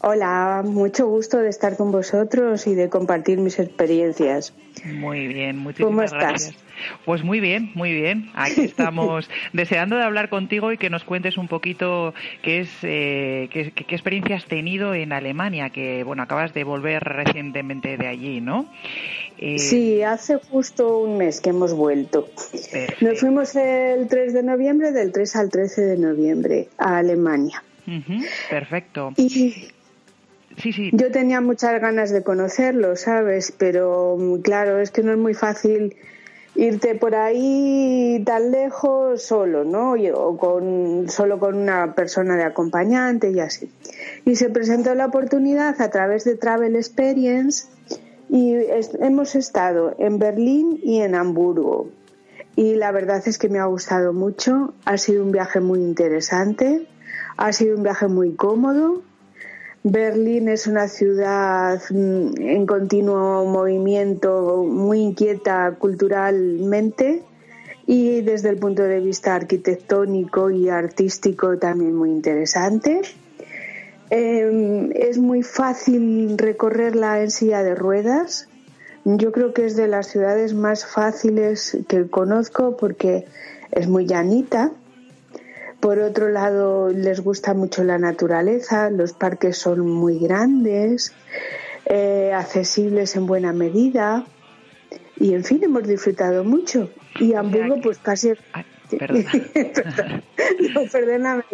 Hola, mucho gusto de estar con vosotros y de compartir mis experiencias. Muy bien, muchísimas ¿Cómo estás? gracias. Pues muy bien, muy bien. Aquí [laughs] estamos deseando de hablar contigo y que nos cuentes un poquito qué es eh, qué, qué- experiencia has tenido en Alemania, que bueno acabas de volver recientemente de allí, ¿no? Eh, Sí, hace justo un mes que hemos vuelto. perfecto. Nos fuimos el 3 de noviembre, del 3 al 13 de noviembre, a Alemania. Perfecto. Y Sí, sí. yo tenía muchas ganas de conocerlo, ¿sabes? Pero claro, es que no es muy fácil irte por ahí tan lejos solo, ¿no? O con, solo con una persona de acompañante y así. Y se presentó la oportunidad a través de Travel Experience y es- hemos estado en Berlín y en Hamburgo. Y la verdad es que me ha gustado mucho. Ha sido un viaje muy interesante. Ha sido un viaje muy cómodo. Berlín es una ciudad mm, en continuo movimiento, muy inquieta culturalmente y desde el punto de vista arquitectónico y artístico también muy interesante. Eh, es muy fácil recorrerla en silla de ruedas. Yo creo que es de las ciudades más fáciles que conozco porque es muy llanita. Por otro lado, les gusta mucho la naturaleza, los parques son muy grandes, eh, accesibles en buena medida y, en fin, hemos disfrutado mucho. Y Hamburgo, pues casi... Ay, perdona. [laughs] no, perdóname,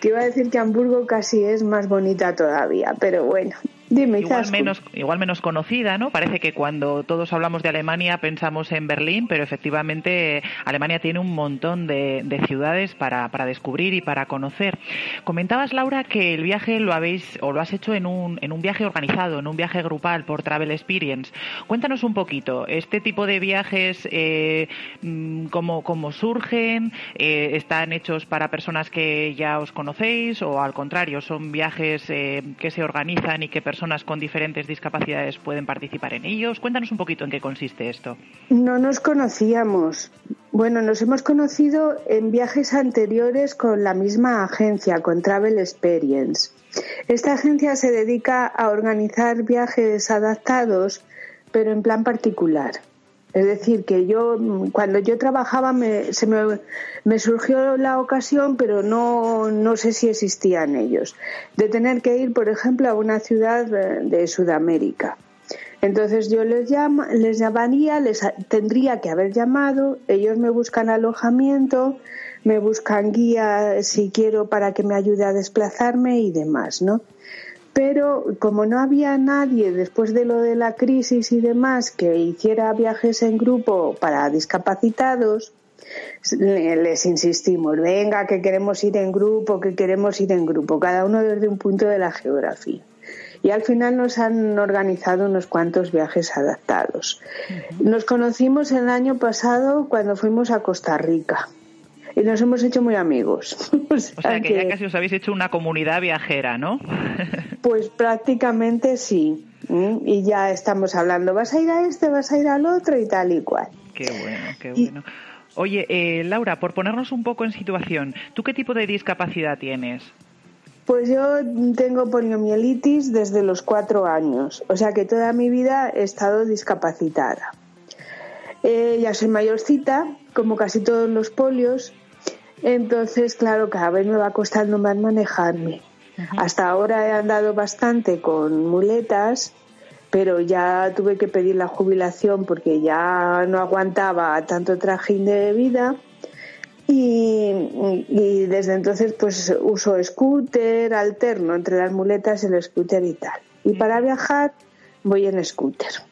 que iba a decir que Hamburgo casi es más bonita todavía, pero bueno, Dime, igual menos, igual menos conocida, ¿no? Parece que cuando todos hablamos de Alemania pensamos en Berlín, pero efectivamente eh, Alemania tiene un montón de, de ciudades para, para descubrir y para conocer. Comentabas, Laura, que el viaje lo habéis o lo has hecho en un, en un viaje organizado, en un viaje grupal por Travel Experience. Cuéntanos un poquito, este tipo de viajes, eh, mm, ¿cómo, cómo surgen? Eh, ¿Están hechos para personas que ya os conocéis o al contrario, son viajes eh, que se organizan y que personas con diferentes discapacidades pueden participar en ellos? Cuéntanos un poquito en qué consiste esto. No nos conocíamos. Bueno, nos hemos conocido en viajes anteriores con la misma agencia, con Travel Experience. Esta agencia se dedica a organizar viajes adaptados, pero en plan particular. Es decir, que yo, cuando yo trabajaba, me, se me, me surgió la ocasión, pero no, no sé si existían ellos, de tener que ir, por ejemplo, a una ciudad de, de Sudamérica. Entonces yo les, llama, les llamaría, les tendría que haber llamado, ellos me buscan alojamiento, me buscan guía si quiero para que me ayude a desplazarme y demás, ¿no? Pero como no había nadie después de lo de la crisis y demás que hiciera viajes en grupo para discapacitados, les insistimos, venga, que queremos ir en grupo, que queremos ir en grupo, cada uno desde un punto de la geografía. Y al final nos han organizado unos cuantos viajes adaptados. Nos conocimos el año pasado cuando fuimos a Costa Rica y nos hemos hecho muy amigos. [laughs] o, sea, o sea que, que, ya casi os habéis hecho una comunidad viajera, ¿no? [laughs] pues prácticamente sí. Y ya estamos hablando, vas a ir a este, vas a ir al otro y tal y cual. Qué bueno, qué bueno. Y... Oye, eh, Laura, por ponernos un poco en situación, ¿tú qué tipo de discapacidad tienes? Pues yo tengo poliomielitis desde los cuatro años, o sea que toda mi vida he estado discapacitada. Eh, ya soy mayorcita, como casi todos los polios, entonces, claro, cada vez me va costando más manejarme. Hasta ahora he andado bastante con muletas, pero ya tuve que pedir la jubilación porque ya no aguantaba tanto trajín de vida. Y, y, desde entonces pues uso scooter, alterno entre las muletas, el scooter y tal. Y para viajar voy en scooter.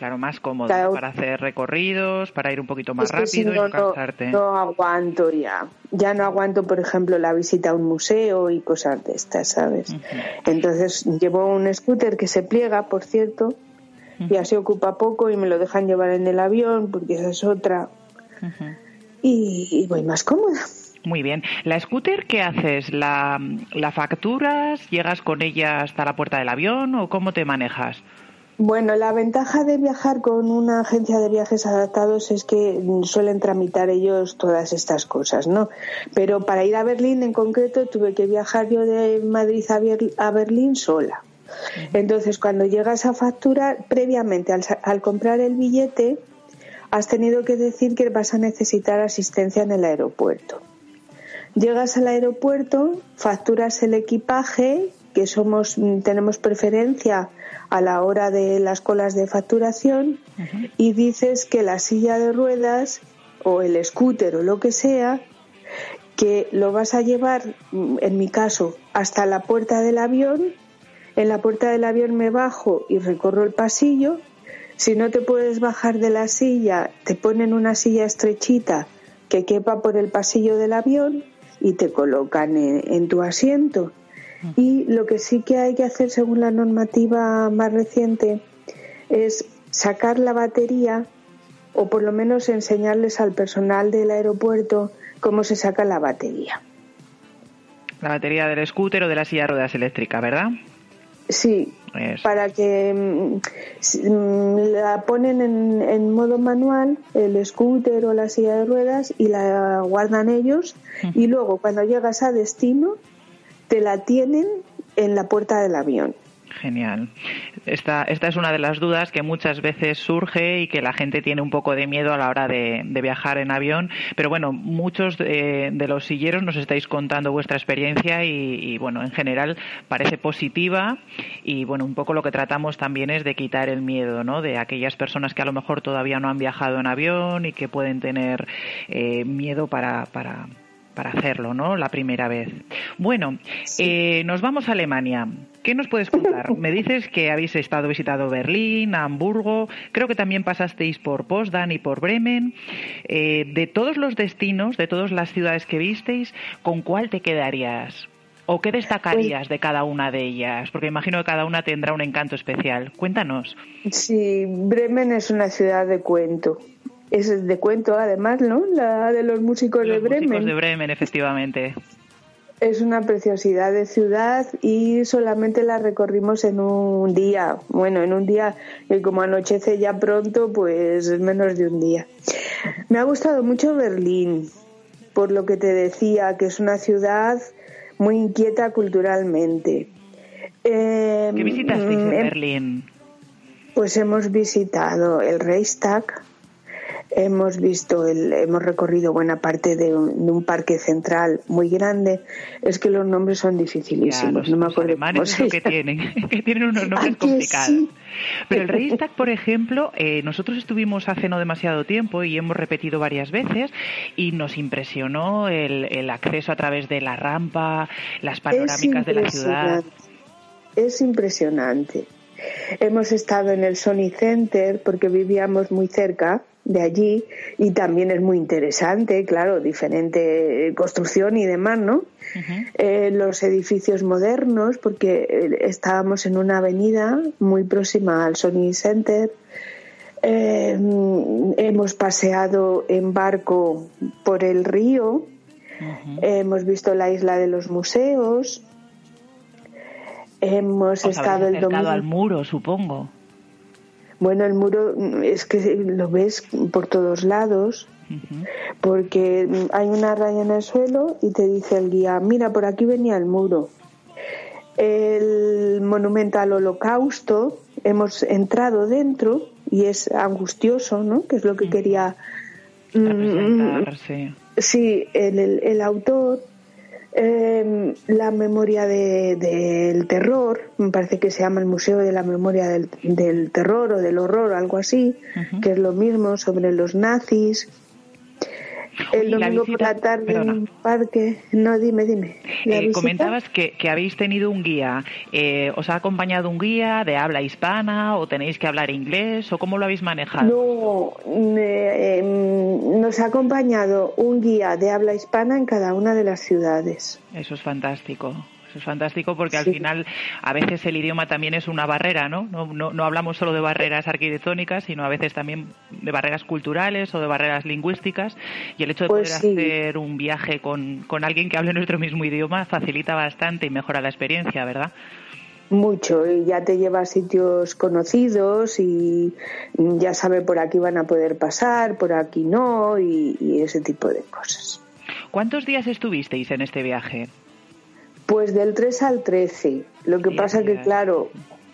Claro, más cómodo claro. para hacer recorridos, para ir un poquito más es que rápido si no, y no cansarte. No, no, aguanto ya. Ya no aguanto, por ejemplo, la visita a un museo y cosas de estas, ¿sabes? Uh -huh. Entonces llevo un scooter que se pliega, por cierto, uh -huh. y así ocupa poco y me lo dejan llevar en el avión porque esa es otra. Uh -huh. y, y voy más cómoda. Muy bien. ¿La scooter qué haces? ¿La, ¿La facturas? ¿Llegas con ella hasta la puerta del avión o cómo te manejas? Bueno, la ventaja de viajar con una agencia de viajes adaptados es que suelen tramitar ellos todas estas cosas, ¿no? Pero para ir a Berlín en concreto tuve que viajar yo de Madrid a Berlín sola. Entonces, cuando llegas a facturar, previamente al, al comprar el billete, has tenido que decir que vas a necesitar asistencia en el aeropuerto. Llegas al aeropuerto, facturas el equipaje, que somos tenemos preferencia a la hora de las colas de facturación uh -huh. y dices que la silla de ruedas o el scooter o lo que sea que lo vas a llevar en mi caso hasta la puerta del avión. En la puerta del avión me bajo y recorro el pasillo. Si no te puedes bajar de la silla te ponen una silla estrechita que quepa por el pasillo del avión y te colocan en, en tu asiento y lo que sí que hay que hacer según la normativa más reciente es sacar la batería o por lo menos enseñarles al personal del aeropuerto cómo se saca la batería. La batería del scooter o de la silla de ruedas eléctrica, ¿verdad? Sí, Eso. para que mm, la ponen en, en, modo manual, el scooter o la silla de ruedas, y la guardan ellos, uh y luego cuando llegas a destino, te la tienen en la puerta del avión. Genial. Esta, esta es una de las dudas que muchas veces surge y que la gente tiene un poco de miedo a la hora de, de viajar en avión. Pero bueno, muchos de, los silleros nos estáis contando vuestra experiencia y, y, bueno, en general parece positiva y bueno, un poco lo que tratamos también es de quitar el miedo, ¿no? De aquellas personas que a lo mejor todavía no han viajado en avión y que pueden tener eh, miedo para, para para hacerlo, ¿no? La primera vez. Bueno, eh, nos vamos a Alemania. ¿Qué nos puedes contar? [laughs] Me dices que habéis estado visitando Berlín, Hamburgo, creo que también pasasteis por Potsdam y por Bremen. Eh, de todos los destinos, de todas las ciudades que visteis, ¿con cuál te quedarías? ¿O qué destacarías de cada una de ellas? Porque imagino que cada una tendrá un encanto especial. Cuéntanos. Sí, Bremen es una ciudad de cuento. Es de cuento, además, ¿no? La de los músicos Los de Bremen. músicos de Bremen, efectivamente. Es una preciosidad de ciudad y solamente la recorrimos en un día. Bueno, en un día y como anochece ya pronto, pues es menos de un día. Me ha gustado mucho Berlín, por lo que te decía, que es una ciudad muy inquieta culturalmente. Eh, ¿Qué visitasteis en mm, em- Berlín? Pues hemos visitado el Reichstag, hemos visto, el, hemos recorrido buena parte de un, de un parque central muy grande. Es que los nombres son Ya, dificilísimos, los, no me acuerdo cómo es lo que tienen, [laughs] que tienen unos ¿A nombres complicados. sí? Pero el Reichstag, por ejemplo, eh, nosotros estuvimos hace no demasiado tiempo y hemos repetido varias veces y nos impresionó el, el acceso a través de la rampa, las panorámicas de la ciudad. Es impresionante. Hemos estado en el Sony Center porque vivíamos muy cerca de allí y también es muy interesante, claro, diferente eh, construcción y demás, ¿no? Eh, los edificios modernos, porque eh, estábamos en una avenida muy próxima al Sony Center. Eh, hemos paseado en barco por el río, hemos visto la isla de los museos, hemos Os estado el domingo. al muro, supongo. Bueno, el muro mm, es que lo ves por todos lados, porque mm, hay una raya en el suelo y te dice el guía, mira, por aquí venía el muro. El monumento al holocausto, hemos entrado dentro y es angustioso, ¿no? Que es lo que quería mm, sí. Sí, el, el- el autor, eh, la memoria de- del terror, me parece que se llama el Museo de la Memoria del, del Terror o del Horror, algo así, que es lo mismo sobre los nazis. El Oye, ¿y la domingo por la tarde en un parque. No, dime, dime. ¿La Eh, comentabas que, que habéis tenido un guía. Eh, ¿Os ha acompañado un guía de habla hispana o tenéis que hablar inglés o cómo lo habéis manejado? No, eh, em, nos ha acompañado un guía de habla hispana en cada una de las ciudades. Eso es fantástico. Eso es fantástico porque al Sí. final a veces el idioma también es una barrera, ¿no? No, no, no hablamos solo de barreras arquitectónicas, sino a veces también de barreras culturales o de barreras lingüísticas. Y el hecho de Pues poder sí. hacer un viaje con, con alguien que hable nuestro mismo idioma facilita bastante y mejora la experiencia, ¿verdad? Mucho, y ya te lleva a sitios conocidos y ya sabe por aquí van a poder pasar, por aquí no, y, y ese tipo de cosas. ¿Cuántos días estuvisteis en este viaje? Pues del 3 al 13. Lo que pasa que, días. claro,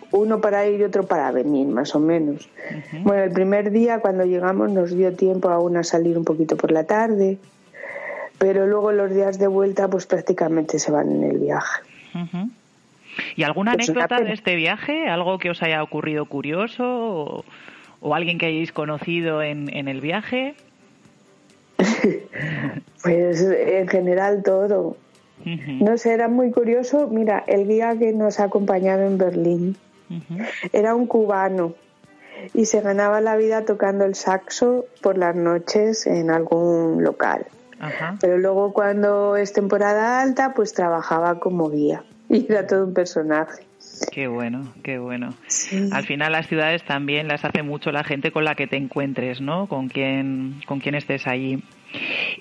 uno para ir y otro para venir, más o menos. Bueno, el primer día cuando llegamos nos dio tiempo aún a salir un poquito por la tarde, pero luego los días de vuelta pues prácticamente se van en el viaje. ¿Y alguna Pues anécdota de este viaje? ¿Algo que os haya ocurrido curioso? ¿O, o alguien que hayáis conocido en, en el viaje? [laughs] Pues en general todo. No sé, era muy curioso. Mira, el guía que nos ha acompañado en Berlín era un cubano y se ganaba la vida tocando el saxo por las noches en algún local. Ajá. Pero luego cuando es temporada alta, pues trabajaba como guía [laughs] y era todo un personaje. Qué bueno, qué bueno. Sí. Al final las ciudades también las hace mucho la gente con la que te encuentres, ¿no? Con quien, con quien estés allí.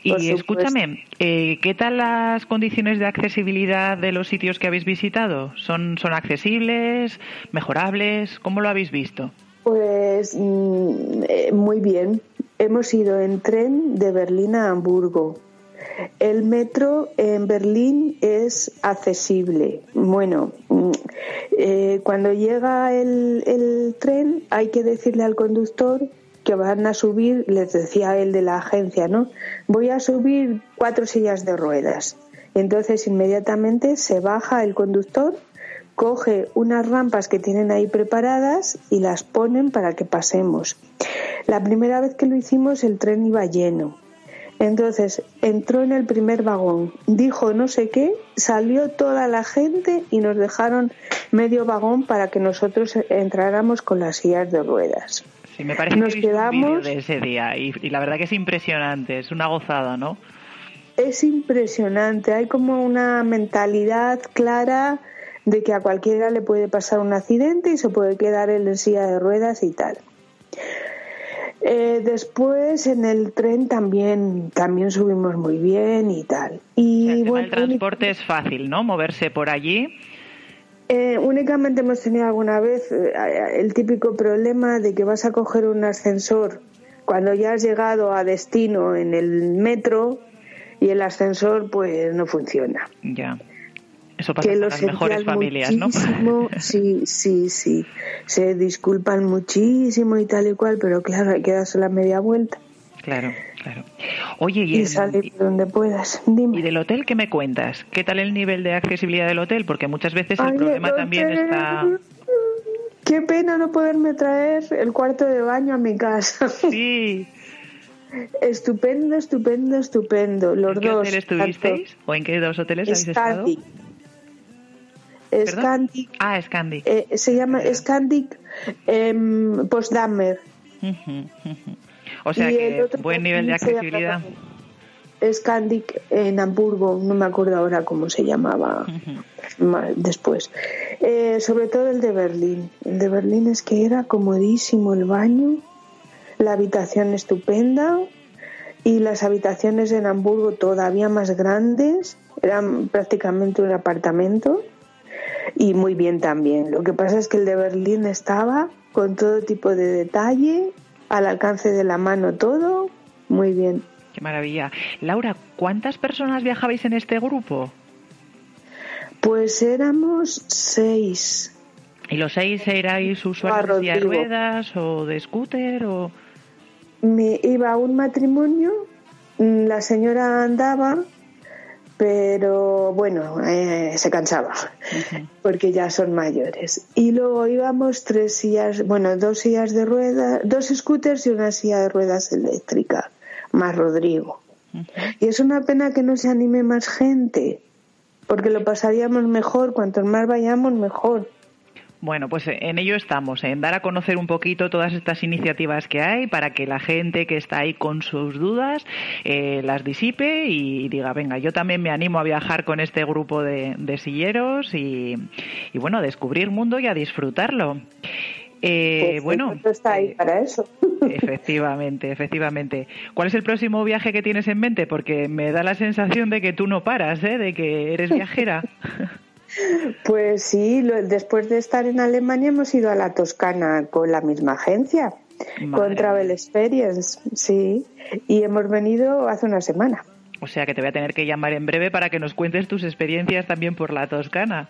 Y escúchame, eh, ¿qué tal las condiciones de accesibilidad de los sitios que habéis visitado? ¿Son, son accesibles, mejorables? ¿Cómo lo habéis visto? Pues mm, eh, muy bien. Hemos ido en tren de Berlín a Hamburgo. El metro en Berlín es accesible. Bueno, mm, eh, cuando llega el, el tren hay que decirle al conductor que van a subir, les decía él de la agencia, ¿no? Voy a subir cuatro sillas de ruedas. Entonces inmediatamente se baja el conductor coge unas rampas que tienen ahí preparadas y las ponen para que pasemos. La primera vez que lo hicimos el tren iba lleno. Entonces entró en el primer vagón, dijo no sé qué, salió toda la gente y nos dejaron medio vagón para que nosotros entráramos con las sillas de ruedas. Sí, me parece Nos que un quedamos- vídeo de ese día y, y la verdad que es impresionante, es una gozada, ¿no? Es impresionante, hay como una mentalidad clara de que a cualquiera le puede pasar un accidente y se puede quedar en la silla de ruedas y tal. Eh, después en el tren también también subimos muy bien y tal. Y el tema bueno, del transporte es fácil, ¿no? Moverse por allí. Eh, únicamente hemos tenido alguna vez eh, el típico problema de que vas a coger un ascensor cuando ya has llegado a destino en el metro y el ascensor pues no funciona. Ya. Eso pasa Que en lo las mejores familias, ¿no? muchísimo, [laughs] sí, sí, sí. Se disculpan muchísimo y tal y cual, pero claro, hay que darse la media vuelta Claro, claro. Oye, y, y salir donde puedas. Dime. ¿y del hotel qué me cuentas? ¿Qué tal el nivel de accesibilidad del hotel? Porque muchas veces el Ay, problema el también está... Qué pena no poderme traer el cuarto de baño a mi casa. Sí. [laughs] Estupendo, estupendo, estupendo. Los ¿En qué dos. hotel estuvisteis? ¿O en qué dos hoteles habéis estado? Scandic. Ah, Scandic. eh, se llama Scandic em, Postdamer. O sea Y que buen nivel de accesibilidad. Scandic en Hamburgo, no me acuerdo ahora cómo se llamaba ma- después. Eh, sobre todo el de Berlín. El de Berlín es que era comodísimo el baño, la habitación estupenda y las habitaciones en Hamburgo todavía más grandes, eran prácticamente un apartamento y muy bien también. Lo que pasa es que el de Berlín estaba con todo tipo de detalle, al alcance de la mano todo, muy bien. Qué maravilla. Laura, ¿cuántas personas viajabais en este grupo? Pues éramos seis. ¿Y los seis erais usuarios de ruedas o de scooter o...? Me iba a un matrimonio, mm, la señora andaba, pero bueno, eh, se cansaba, porque ya son mayores. Y luego íbamos tres sillas, bueno, dos sillas de ruedas, dos scooters y una silla de ruedas eléctrica, más Rodrigo. Y es una pena que no se anime más gente, porque lo pasaríamos mejor, cuantos más vayamos, mejor. Bueno, pues en ello estamos, en dar a conocer un poquito todas estas iniciativas que hay para que la gente que está ahí con sus dudas eh, las disipe y diga, venga, yo también me animo a viajar con este grupo de, de silleros y, y, bueno, a descubrir mundo y a disfrutarlo. Eh, Pues el bueno, está ahí eh, para eso. [laughs] Efectivamente, efectivamente. ¿Cuál es el próximo viaje que tienes en mente? Porque me da la sensación de que tú no paras, ¿eh? De que eres viajera. [laughs] Pues sí, lo- después de estar en Alemania hemos ido a la Toscana con la misma agencia, Madre con Travel. Experience, sí, y hemos venido hace una semana. O sea que te voy a tener que llamar en breve para que nos cuentes tus experiencias también por la Toscana.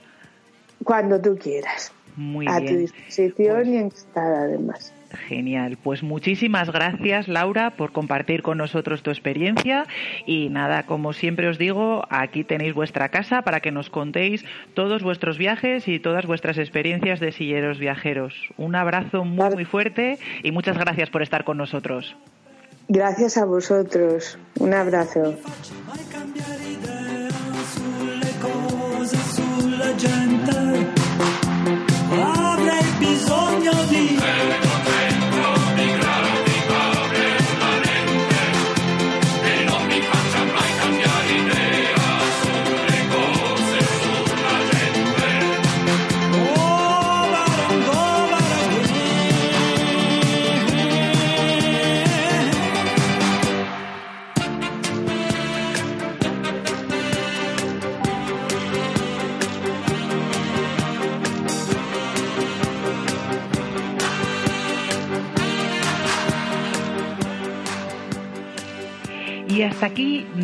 Cuando tú quieras. Muy a tu disposición Pues- y encantada además. Genial. Pues muchísimas gracias, Laura, por compartir con nosotros tu experiencia. Y nada, como siempre os digo, aquí tenéis vuestra casa para que nos contéis todos vuestros viajes y todas vuestras experiencias de silleros viajeros. Un abrazo muy, muy fuerte y muchas gracias por estar con nosotros. Gracias a vosotros. Un abrazo. Gente. Avrei bisogno di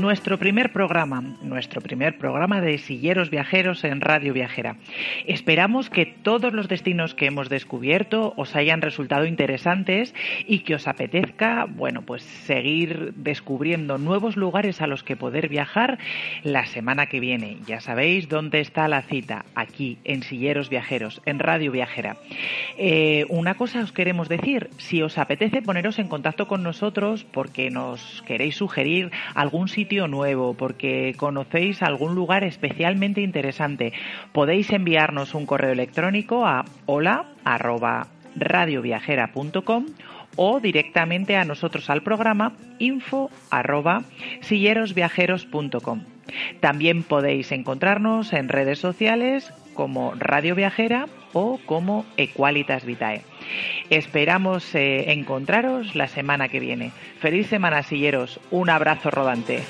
nuestro primer programa, nuestro primer programa de silleros viajeros en Radio Viajera. Esperamos que todos los destinos que hemos descubierto os hayan resultado interesantes y que os apetezca, bueno, pues seguir descubriendo nuevos lugares a los que poder viajar la semana que viene. Ya sabéis dónde está la cita, aquí en Silleros Viajeros, en Radio Viajera. Eh, una cosa os queremos decir, si os apetece poneros en contacto con nosotros porque nos queréis sugerir algún sitio nuevo, porque conocéis algún lugar especialmente interesante, podéis enviarnos un correo electrónico a hola radioviajera.com o directamente a nosotros al programa info arroba sillerosviajeros.com. También podéis encontrarnos en redes sociales como Radio Viajera o como Equalitas Vitae. Esperamos eh, encontraros la semana que viene. Feliz semana, silleros. Un abrazo rodante.